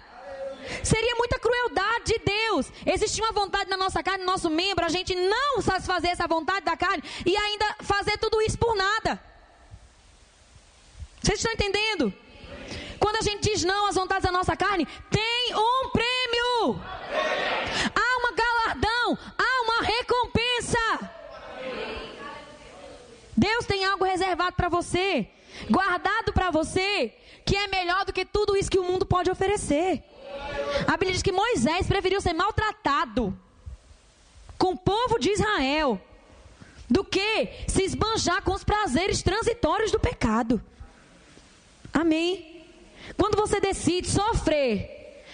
Seria muita crueldade de Deus. Existe uma vontade na nossa carne, no nosso membro, a gente não satisfazer essa vontade da carne e ainda fazer tudo isso por nada. Vocês estão entendendo? Quando a gente diz não às vontades da nossa carne, tem um prêmio. Há uma galardão, há uma recompensa. Deus tem algo reservado para você, guardado para você, que é melhor do que tudo isso que o mundo pode oferecer. A Bíblia diz que Moisés preferiu ser maltratado com o povo de Israel do que se esbanjar com os prazeres transitórios do pecado. Amém. Quando você decide sofrer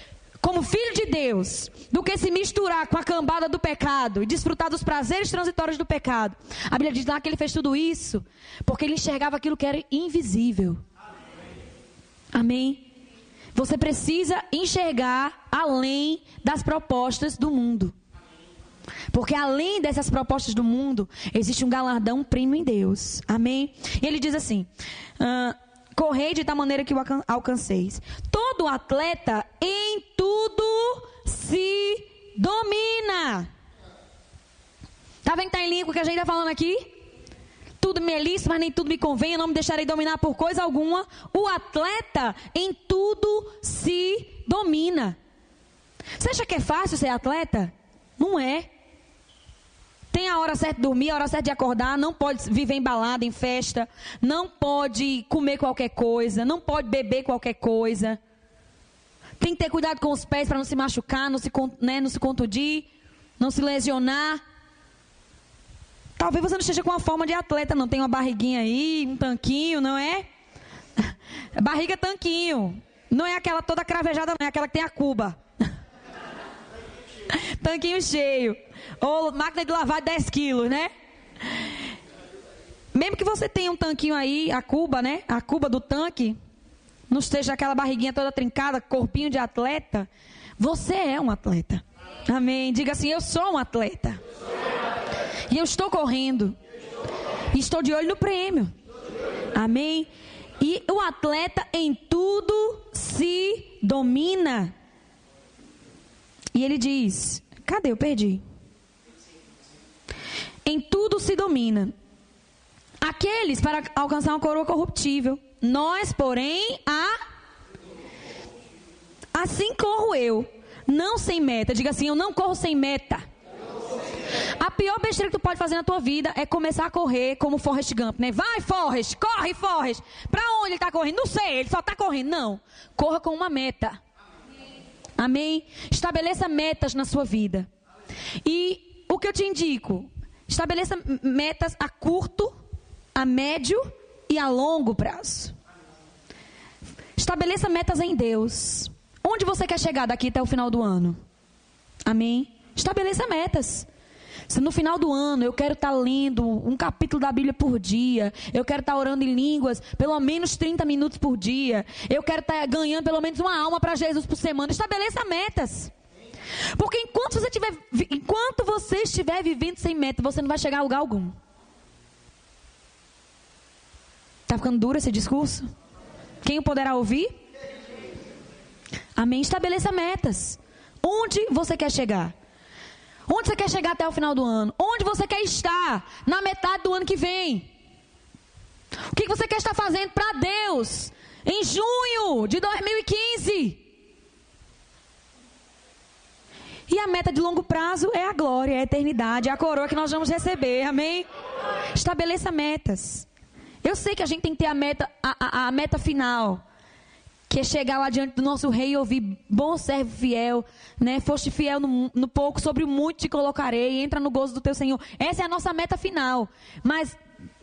como filho de Deus, do que se misturar com a cambada do pecado e desfrutar dos prazeres transitórios do pecado. A Bíblia diz lá que ele fez tudo isso porque ele enxergava aquilo que era invisível. Amém. Você precisa enxergar além das propostas do mundo. Porque além dessas propostas do mundo, existe um galardão primo em Deus. Amém? E ele diz assim: uh, correi de tal maneira que o alcanceis. Todo atleta em tudo se domina. Tá vendo que tá em língua que a gente está falando aqui? Tudo me é lícito, mas nem tudo me convém, eu não me deixarei dominar por coisa alguma. O atleta em tudo se domina. Você acha que é fácil ser atleta? Não é. A hora certa de dormir, a hora certa de acordar, não pode viver em balada, em festa, não pode comer qualquer coisa, não pode beber qualquer coisa. Tem que ter cuidado com os pés para não se machucar, não se, né, não se contundir, não se lesionar. Talvez você não esteja com uma forma de atleta, não tem uma barriguinha aí, um tanquinho, não é? Barriga tanquinho. Não é aquela toda cravejada, não é aquela que tem a cuba. tanquinho cheio. Ou máquina de lavar 10 quilos, né? Mesmo que você tenha um tanquinho aí, a cuba, né? A cuba do tanque, não esteja aquela barriguinha toda trincada, corpinho de atleta, você é um atleta. Amém. Diga assim: Eu sou um atleta. E eu estou correndo. E estou de olho no prêmio. Amém. E o atleta em tudo se domina. E ele diz: Cadê? Eu perdi. Em tudo se domina. Aqueles para alcançar uma coroa corruptível. Nós, porém, a. Assim corro eu. Não sem meta. Diga assim: eu não corro sem meta. A pior besteira que tu pode fazer na tua vida é começar a correr como Forrest Gump, né? Vai, Forrest, corre, Forrest. Pra onde ele tá correndo? Não sei, ele só tá correndo. Não. Corra com uma meta. Amém? Estabeleça metas na sua vida. E o que eu te indico? Estabeleça metas a curto, a médio e a longo prazo. Estabeleça metas em Deus. Onde você quer chegar daqui até o final do ano? Amém? Estabeleça metas. Se no final do ano eu quero estar tá lendo um capítulo da Bíblia por dia, eu quero estar tá orando em línguas pelo menos 30 minutos por dia, eu quero estar tá ganhando pelo menos uma alma para Jesus por semana, estabeleça metas. Porque enquanto você, tiver, enquanto você estiver vivendo sem meta, você não vai chegar a lugar algum. Está ficando duro esse discurso? Quem o poderá ouvir? Amém. Estabeleça metas. Onde você quer chegar? Onde você quer chegar até o final do ano? Onde você quer estar na metade do ano que vem? O que você quer estar fazendo para Deus em junho de 2015? E a meta de longo prazo é a glória, é a eternidade, é a coroa que nós vamos receber. Amém? Estabeleça metas. Eu sei que a gente tem que ter a meta, a, a, a meta final que é chegar lá diante do nosso rei e ouvir, bom servo fiel, né? Foste fiel no, no pouco, sobre o muito te colocarei, entra no gozo do teu Senhor. Essa é a nossa meta final. Mas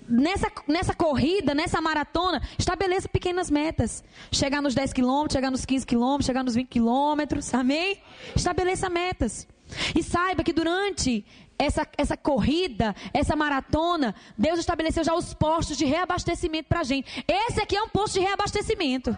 nessa, nessa corrida, nessa maratona, estabeleça pequenas metas. Chegar nos 10 quilômetros, chegar nos 15 quilômetros, chegar nos 20 quilômetros, amém? Estabeleça metas. E saiba que durante essa, essa corrida, essa maratona, Deus estabeleceu já os postos de reabastecimento para a gente. Esse aqui é um posto de reabastecimento.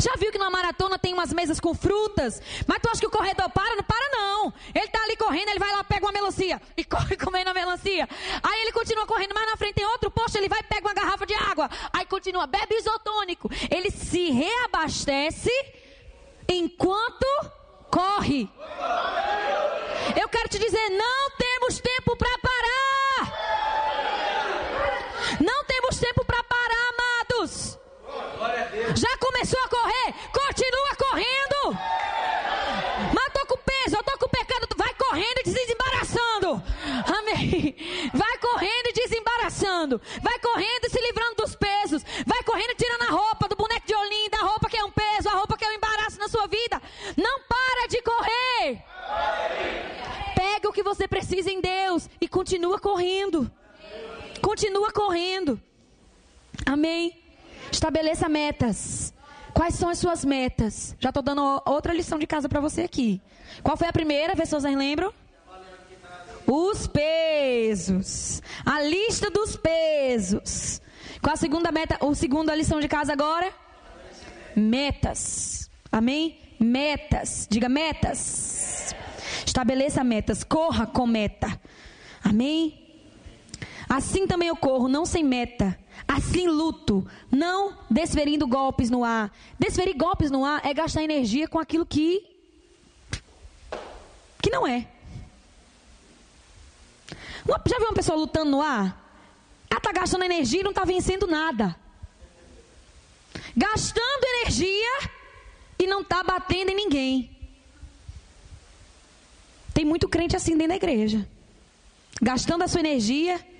Já viu que numa maratona tem umas mesas com frutas? Mas tu acha que o corredor para? Não para não. Ele tá ali correndo, ele vai lá, pega uma melancia e corre comendo a melancia. Aí ele continua correndo, mas na frente tem outro posto, ele vai, pega uma garrafa de água. Aí continua, bebe isotônico. Ele se reabastece enquanto corre. Eu quero te dizer, não temos tempo para parar. Não temos tempo para parar, amados. Já começou a correr? Continua correndo. Mas tô com peso, eu tô com pecado. Vai correndo e desembaraçando. Amém. Vai correndo e desembaraçando. Vai correndo e se livrando dos pesos. Vai correndo tirando a roupa do boneco de olhinho, da roupa que é um peso, a roupa que é um embaraço na sua vida. Não para de correr. Pega o que você precisa em Deus e continua correndo. Continua correndo. Amém. Estabeleça metas. Quais são as suas metas? Já estou dando outra lição de casa para você aqui. Qual foi a primeira? Vê se vocês lembram. Os pesos. A lista dos pesos. Qual a segunda meta? O segunda lição de casa agora? Metas. Amém? Metas. Diga metas. Estabeleça metas. Corra com meta. Amém? Assim também eu corro, não sem meta. Assim luto, não desferindo golpes no ar. Desferir golpes no ar é gastar energia com aquilo que que não é. Já viu uma pessoa lutando no ar? Ela está gastando energia e não está vencendo nada. Gastando energia e não está batendo em ninguém. Tem muito crente assim dentro da igreja. Gastando a sua energia,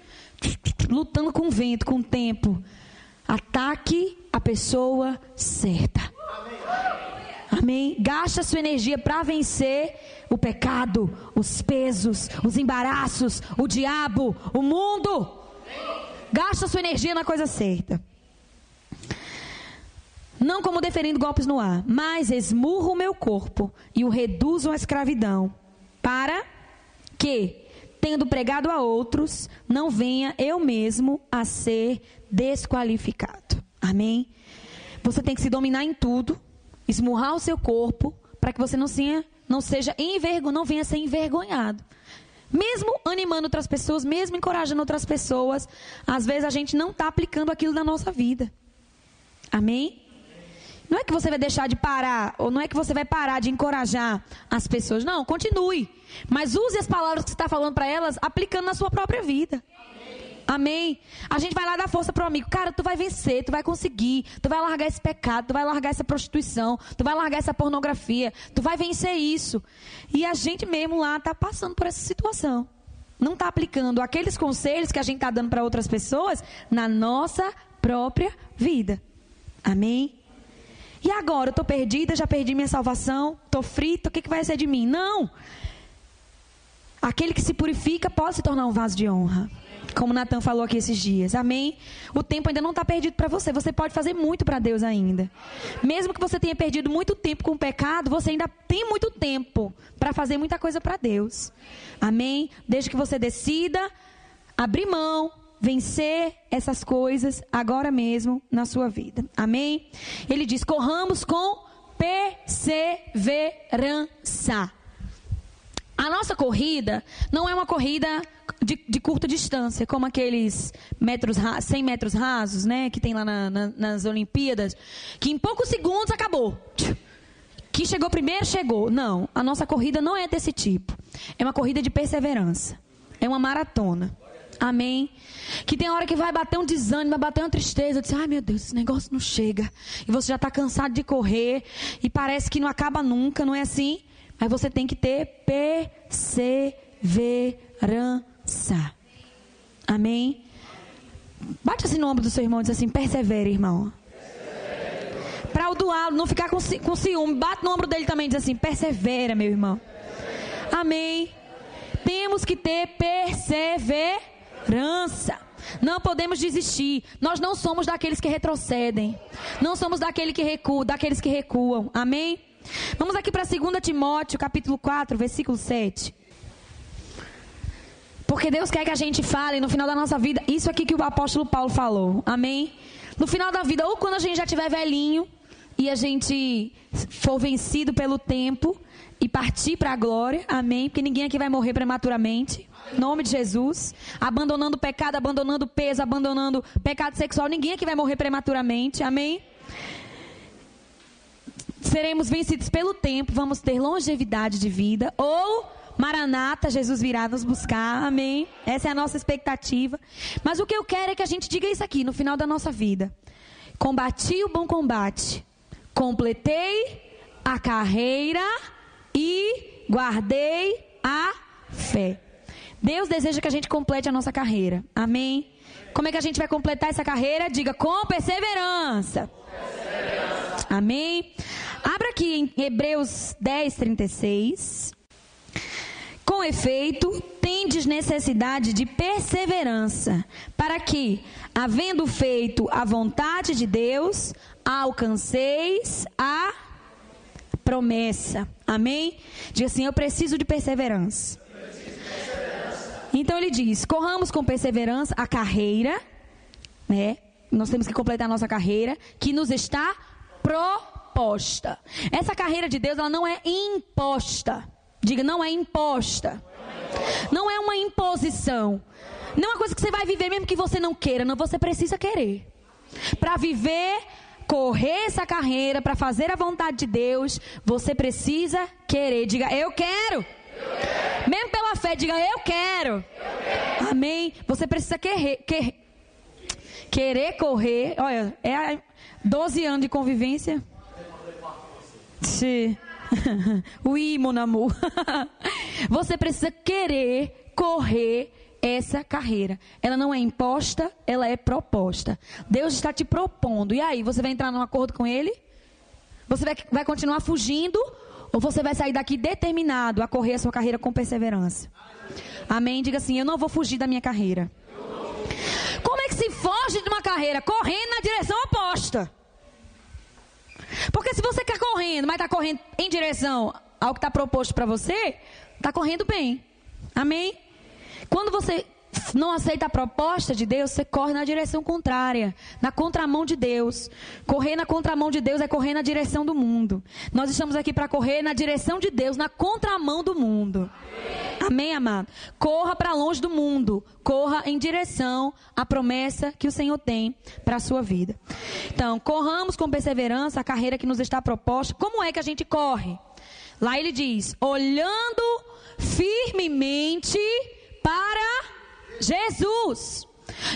lutando com o vento, com o tempo. Ataque a pessoa certa. Amém? Gasta sua energia para vencer o pecado, os pesos, os embaraços, o diabo, o mundo. Gasta sua energia na coisa certa. Não como deferindo golpes no ar, mas esmurro o meu corpo e o reduzo à escravidão, para que, tendo pregado a outros, não venha eu mesmo a ser desqualificado. Amém? Você tem que se dominar em tudo, esmurrar o seu corpo, para que você não, seja, não seja envergonhado, não venha a ser envergonhado. Mesmo animando outras pessoas, mesmo encorajando outras pessoas, às vezes a gente não está aplicando aquilo na nossa vida. Amém? Não é que você vai deixar de parar, ou não é que você vai parar de encorajar as pessoas. Não, continue. Mas use as palavras que você está falando para elas, aplicando na sua própria vida. Amém. A gente vai lá dar força pro amigo. Cara, tu vai vencer, tu vai conseguir. Tu vai largar esse pecado, tu vai largar essa prostituição, tu vai largar essa pornografia. Tu vai vencer isso. E a gente mesmo lá tá passando por essa situação. Não tá aplicando aqueles conselhos que a gente tá dando para outras pessoas na nossa própria vida. Amém. E agora, eu tô perdida, já perdi minha salvação, tô frita, o que, que vai ser de mim? Não. Aquele que se purifica pode se tornar um vaso de honra. Como Natan falou aqui esses dias. Amém? O tempo ainda não está perdido para você. Você pode fazer muito para Deus ainda. Mesmo que você tenha perdido muito tempo com o pecado, você ainda tem muito tempo para fazer muita coisa para Deus. Amém? Desde que você decida abrir mão, vencer essas coisas agora mesmo na sua vida. Amém? Ele diz: corramos com perseverança. A nossa corrida não é uma corrida de, de, curta distância, como aqueles metros, 100 metros rasos, né, que tem lá na, na, nas Olimpíadas, que em poucos segundos acabou. Quem chegou primeiro, chegou. Não, a nossa corrida não é desse tipo. É uma corrida de perseverança. É uma maratona. Amém? Que tem hora que vai bater um desânimo, vai bater uma tristeza. Diz, ai meu Deus, esse negócio não chega. E você já está cansado de correr. E parece que não acaba nunca, não é assim? Mas você tem que ter perseverança. Amém? Bate assim no ombro do seu irmão e diz assim: persevere, irmão. Para amaldoá-lo, não ficar com, com ciúme. Bate no ombro dele também e diz assim: persevera, meu irmão. Amém. Temos que ter perseverança. Não podemos desistir. Nós não somos daqueles que retrocedem. Não somos daquele que recua, daqueles que recuam. Amém? Vamos aqui para 2 Timóteo, capítulo 4, versículo 7. Porque Deus quer que a gente fale no final da nossa vida isso aqui que o apóstolo Paulo falou. Amém? No final da vida, ou quando a gente já tiver velhinho e a gente for vencido pelo tempo e partir para a glória. Amém? Porque ninguém aqui vai morrer prematuramente. Nome de Jesus. Abandonando o pecado, abandonando o peso, abandonando pecado sexual. Ninguém aqui vai morrer prematuramente. Amém? Seremos vencidos pelo tempo, vamos ter longevidade de vida. Ou, Maranata, Jesus virá nos buscar. Amém? Essa é a nossa expectativa. Mas o que eu quero é que a gente diga isso aqui no final da nossa vida. Combati o bom combate. Completei a carreira e guardei a fé. Deus deseja que a gente complete a nossa carreira. Amém? Como é que a gente vai completar essa carreira? Diga com perseverança. perseverança. Amém? Abra aqui em Hebreus 10, 36. Com efeito, tendes necessidade de perseverança, para que, havendo feito a vontade de Deus, alcanceis a promessa. Amém? Diga assim: Eu preciso de perseverança. Então ele diz: corramos com perseverança a carreira, né? Nós temos que completar a nossa carreira, que nos está proposta. Essa carreira de Deus, ela não é imposta. Diga, não é imposta. Não é uma imposição. Não é uma coisa que você vai viver mesmo que você não queira. Não, você precisa querer. Para viver, correr essa carreira, para fazer a vontade de Deus, você precisa querer. Diga, eu quero. Mesmo pela fé, diga eu quero. Amém. Você precisa querer, querer, querer correr. Olha, é 12 anos de convivência. Sim. Oui, mon amour. Você precisa querer correr essa carreira. Ela não é imposta, ela é proposta. Deus está te propondo. E aí, você vai entrar num acordo com Ele? Você vai, vai continuar fugindo ou você vai sair daqui determinado a correr a sua carreira com perseverança? Amém? Diga assim: Eu não vou fugir da minha carreira. Como é que se foge de uma carreira? Correndo na direção oposta. Porque se você quer correndo, mas está correndo em direção ao que está proposto para você, está correndo bem. Amém? Quando você não aceita a proposta de Deus, você corre na direção contrária, na contramão de Deus. Correr na contramão de Deus é correr na direção do mundo. Nós estamos aqui para correr na direção de Deus, na contramão do mundo. Amém, amado? Corra para longe do mundo. Corra em direção à promessa que o Senhor tem para a sua vida. Então, corramos com perseverança a carreira que nos está proposta. Como é que a gente corre? Lá ele diz: olhando firmemente para Jesus.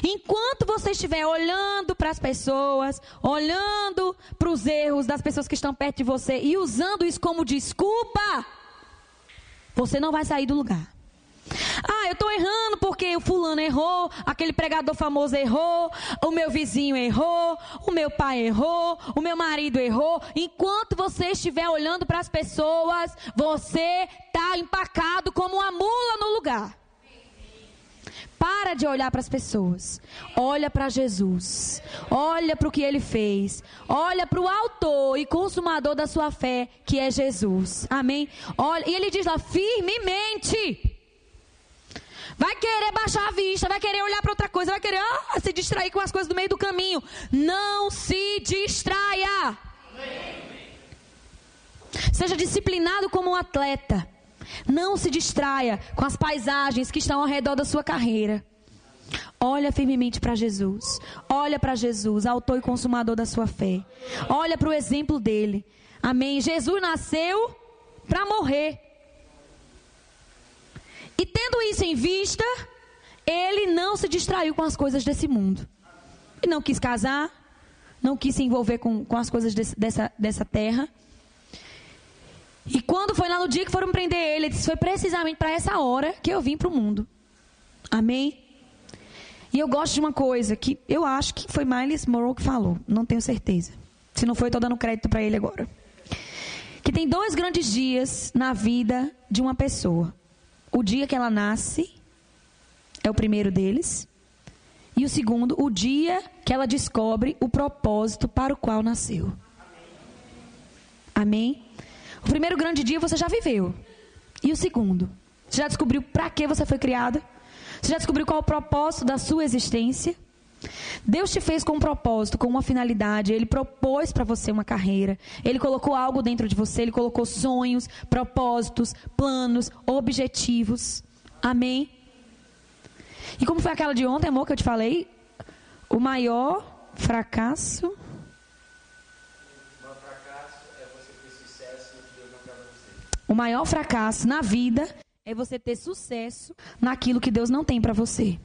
Enquanto você estiver olhando para as pessoas, olhando para os erros das pessoas que estão perto de você e usando isso como desculpa, você não vai sair do lugar. Ah, eu estou errando porque o fulano errou, aquele pregador famoso errou, o meu vizinho errou, o meu pai errou, o meu marido errou. Enquanto você estiver olhando para as pessoas, você está empacado como uma mula no lugar. Para de olhar para as pessoas. Olha para Jesus. Olha para o que ele fez. Olha para o autor e consumador da sua fé, que é Jesus. Amém? Olha, e ele diz lá, firmemente. Vai querer baixar a vista, vai querer olhar para outra coisa, vai querer ah, se distrair com as coisas do meio do caminho. Não se distraia. Seja disciplinado como um atleta. Não se distraia com as paisagens que estão ao redor da sua carreira. Olha firmemente para Jesus. Olha para Jesus, autor e consumador da sua fé. Olha para o exemplo dele. Amém. Jesus nasceu para morrer. E tendo isso em vista, ele não se distraiu com as coisas desse mundo. E não quis casar, não quis se envolver com, com as coisas desse, dessa, dessa terra. E quando foi lá no dia que foram prender ele, ele disse: Foi precisamente para essa hora que eu vim para o mundo. Amém? E eu gosto de uma coisa que eu acho que foi Miles Morrow que falou, não tenho certeza. Se não foi, estou dando crédito para ele agora. Que tem dois grandes dias na vida de uma pessoa. O dia que ela nasce é o primeiro deles. E o segundo, o dia que ela descobre o propósito para o qual nasceu. Amém? O primeiro grande dia você já viveu. E o segundo? Você já descobriu para que você foi criado? Você já descobriu qual é o propósito da sua existência? Deus te fez com um propósito, com uma finalidade. Ele propôs para você uma carreira. Ele colocou algo dentro de você. Ele colocou sonhos, propósitos, planos, objetivos. Amém? E como foi aquela de ontem, amor, que eu te falei? O maior fracasso. O maior fracasso na vida é você ter sucesso naquilo que Deus não tem para você.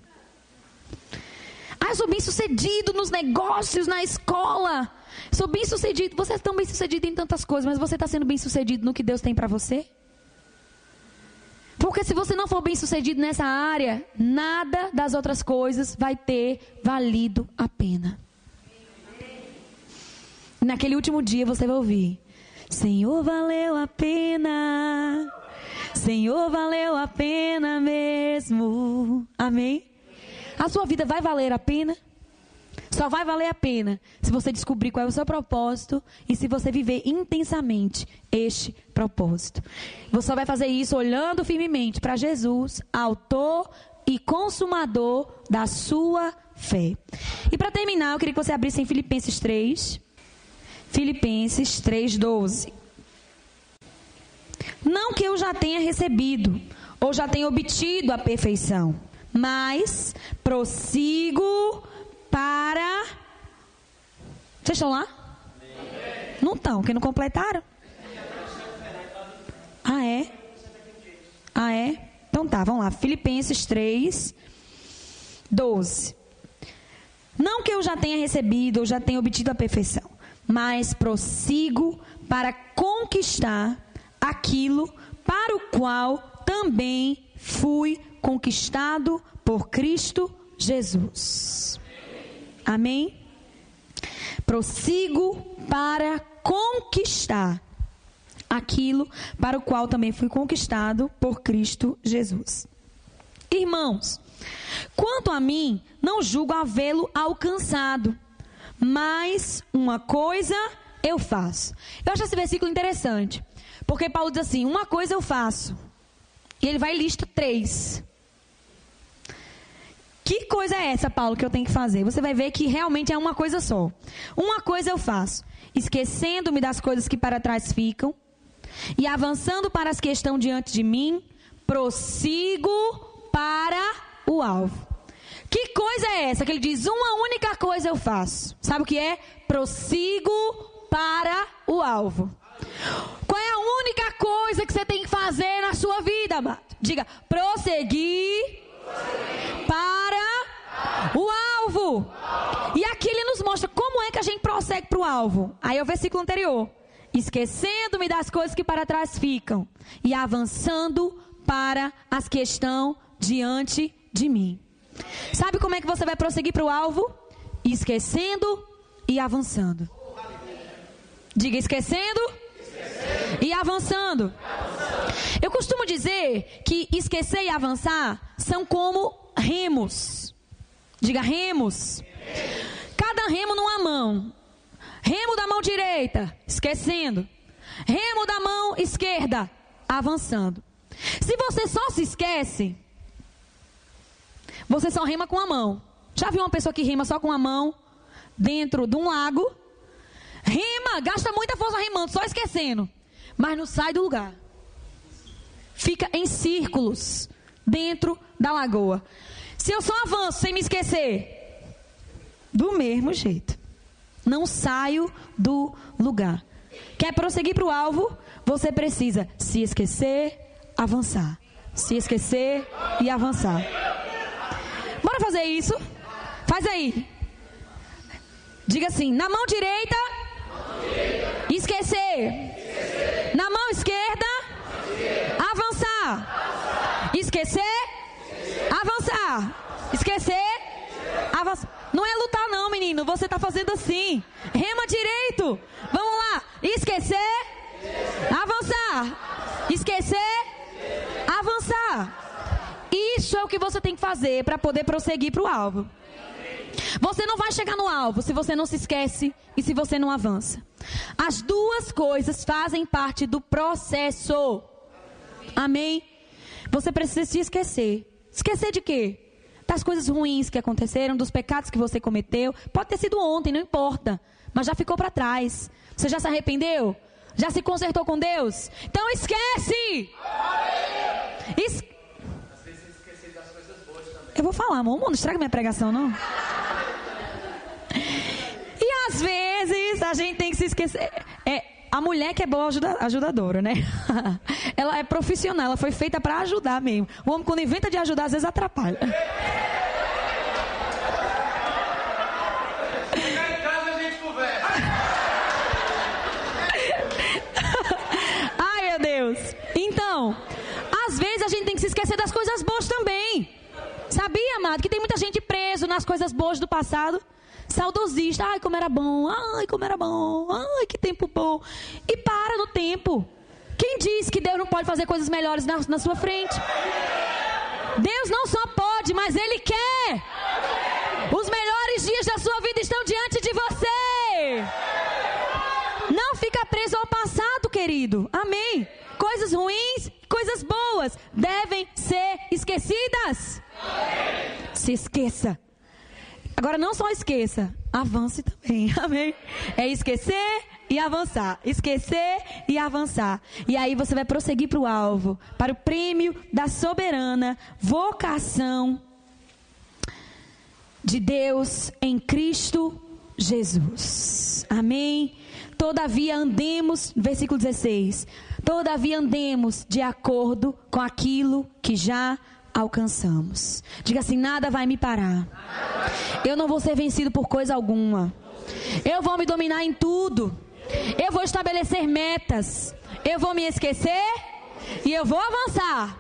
Ah, eu sou bem sucedido nos negócios, na escola. Sou bem sucedido. Você é tão bem sucedido em tantas coisas, mas você está sendo bem sucedido no que Deus tem para você? Porque se você não for bem sucedido nessa área, nada das outras coisas vai ter valido a pena. Naquele último dia você vai ouvir: Senhor, valeu a pena. Senhor, valeu a pena mesmo. Amém? A sua vida vai valer a pena? Só vai valer a pena se você descobrir qual é o seu propósito e se você viver intensamente este propósito. Você só vai fazer isso olhando firmemente para Jesus, autor e consumador da sua fé. E para terminar, eu queria que você abrisse em Filipenses 3. Filipenses 3:12. Não que eu já tenha recebido ou já tenha obtido a perfeição, mas prossigo para. Vocês estão lá? Não estão, que não completaram? Ah, é? Ah, é? Então tá, vamos lá. Filipenses 3, 12. Não que eu já tenha recebido ou já tenha obtido a perfeição, mas prossigo para conquistar aquilo para o qual também fui conquistado por Cristo Jesus. Amém? Prossigo para conquistar aquilo para o qual também fui conquistado por Cristo Jesus. Irmãos, quanto a mim, não julgo havê-lo alcançado, mas uma coisa eu faço. Eu acho esse versículo interessante, porque Paulo diz assim: uma coisa eu faço, e ele vai e lista três. Que coisa é essa, Paulo, que eu tenho que fazer? Você vai ver que realmente é uma coisa só. Uma coisa eu faço, esquecendo-me das coisas que para trás ficam e avançando para as que estão diante de mim, prossigo para o alvo. Que coisa é essa? Que ele diz: uma única coisa eu faço. Sabe o que é? Prossigo para o alvo. Qual é a única coisa que você tem que fazer na sua vida, amado? Diga: prosseguir para o alvo. E aqui ele nos mostra como é que a gente prossegue para o alvo. Aí é o versículo anterior. Esquecendo-me das coisas que para trás ficam e avançando para as que estão diante de mim. Sabe como é que você vai prosseguir para o alvo? Esquecendo e avançando. Diga esquecendo, esquecendo. e avançando. avançando. Eu costumo dizer que esquecer e avançar são como remos. Diga remos. Cada remo numa mão. Remo da mão direita, esquecendo. Remo da mão esquerda, avançando. Se você só se esquece, você só rema com a mão. Já viu uma pessoa que rema só com a mão dentro de um lago? Rema, gasta muita força remando, só esquecendo. Mas não sai do lugar. Fica em círculos dentro da lagoa. Se eu só avanço sem me esquecer, do mesmo jeito. Não saio do lugar. Quer prosseguir para o alvo? Você precisa se esquecer, avançar. Se esquecer e avançar. Bora fazer isso? Faz aí. Diga assim: na mão direita, esquecer. Na mão esquerda, avançar. Esquecer, avançar. Esquecer, avançar. Não é lutar, não, menino. você está fazendo assim. Rema direito. Vamos lá. Esquecer. Avançar. Esquecer. Avançar. Isso é o que você tem que fazer para poder prosseguir para o alvo. Você não vai chegar no alvo se você não se esquece e se você não avança. As duas coisas fazem parte do processo. Amém? Você precisa se esquecer. Esquecer de quê? Das coisas ruins que aconteceram, dos pecados que você cometeu. Pode ter sido ontem, não importa. Mas já ficou para trás. Você já se arrependeu? Já se consertou com Deus? Então esquece! Es... Eu vou falar, amor. Não estraga minha pregação, não. E às vezes a gente tem que se esquecer. É, a mulher que é boa ajuda, ajudadora, né? ela é profissional, ela foi feita para ajudar mesmo. O homem, quando inventa de ajudar, às vezes atrapalha. Ai, meu Deus. Então, às vezes a gente tem que se esquecer das coisas boas também. Sabia, amado, que tem muita gente nas coisas boas do passado? saudosista. Ai, como era bom. Ai, como era bom. Ai, que tempo bom. E para no tempo. Quem diz que Deus não pode fazer coisas melhores na, na sua frente? Deus não só pode, mas Ele quer. Os melhores dias da sua vida estão diante de você. Não fica preso ao passado, querido. Amém. Coisas ruins, coisas boas devem ser esquecidas. Se esqueça Agora não só esqueça, avance também. Amém? É esquecer e avançar. Esquecer e avançar. E aí você vai prosseguir para o alvo, para o prêmio da soberana vocação de Deus em Cristo Jesus. Amém? Todavia andemos, versículo 16. Todavia andemos de acordo com aquilo que já alcançamos. Diga assim: nada vai me parar. Eu não vou ser vencido por coisa alguma. Eu vou me dominar em tudo. Eu vou estabelecer metas. Eu vou me esquecer e eu vou avançar.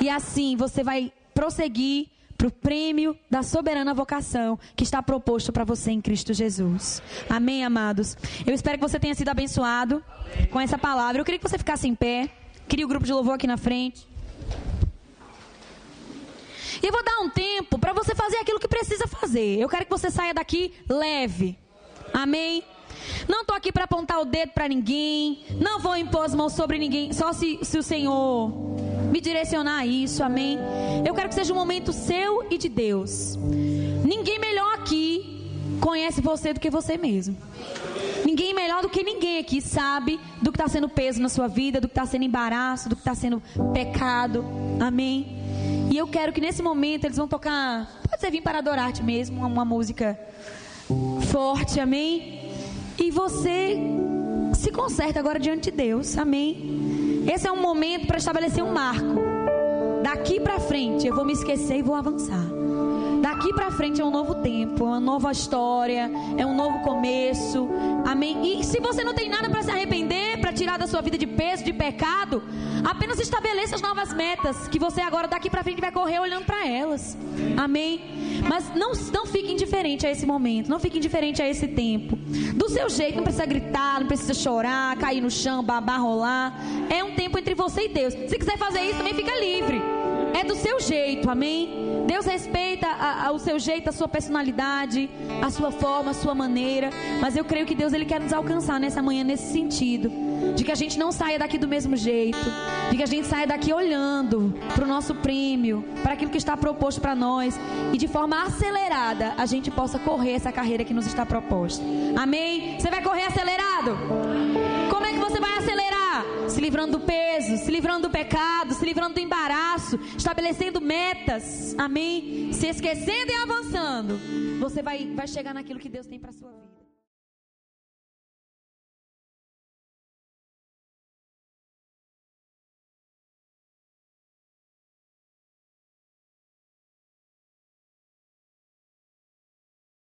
E assim você vai prosseguir para o prêmio da soberana vocação que está proposto para você em Cristo Jesus. Amém, amados? Eu espero que você tenha sido abençoado com essa palavra. Eu queria que você ficasse em pé. Queria o grupo de louvor aqui na frente. E eu vou dar um tempo para você fazer aquilo que precisa fazer. Eu quero que você saia daqui leve. Amém? Não estou aqui para apontar o dedo para ninguém. Não vou impor as mãos sobre ninguém. Só se, se o Senhor me direcionar a isso. Amém? Eu quero que seja um momento seu e de Deus. Ninguém melhor aqui conhece você do que você mesmo. Ninguém melhor do que ninguém aqui sabe do que está sendo peso na sua vida, do que está sendo embaraço, do que está sendo pecado. Amém? E eu quero que nesse momento eles vão tocar, pode ser vir para adorar-te mesmo, uma, música forte, amém? E você se conserta agora diante de Deus, amém? Esse é um momento para estabelecer um marco. Daqui para frente eu vou me esquecer e vou avançar. Daqui para frente é um novo tempo, é uma nova história, é um novo começo. Amém. E se você não tem nada para se arrepender, para tirar da sua vida de peso, de pecado, apenas estabeleça as novas metas que você agora daqui para frente vai correr olhando para elas. Amém. Mas não, não fique indiferente a esse momento, não fique indiferente a esse tempo. Do seu jeito, não precisa gritar, não precisa chorar, cair no chão, babar, rolar. É um tempo entre você e Deus. Se quiser fazer isso, também fica livre. É do seu jeito, amém? Deus respeita a, a, o seu jeito, a sua personalidade, a sua forma, a sua maneira. Mas eu creio que Deus ele quer nos alcançar nessa manhã nesse sentido, de que a gente não saia daqui do mesmo jeito, de que a gente saia daqui olhando para o nosso prêmio, para aquilo que está proposto para nós e de forma acelerada a gente possa correr essa carreira que nos está proposta. Amém? Você vai correr acelerado? Como é que você vai acelerar? Livrando do peso, se livrando do pecado, se livrando do embaraço, estabelecendo metas. Amém? Se esquecendo e avançando, você vai, vai chegar naquilo que Deus tem para sua.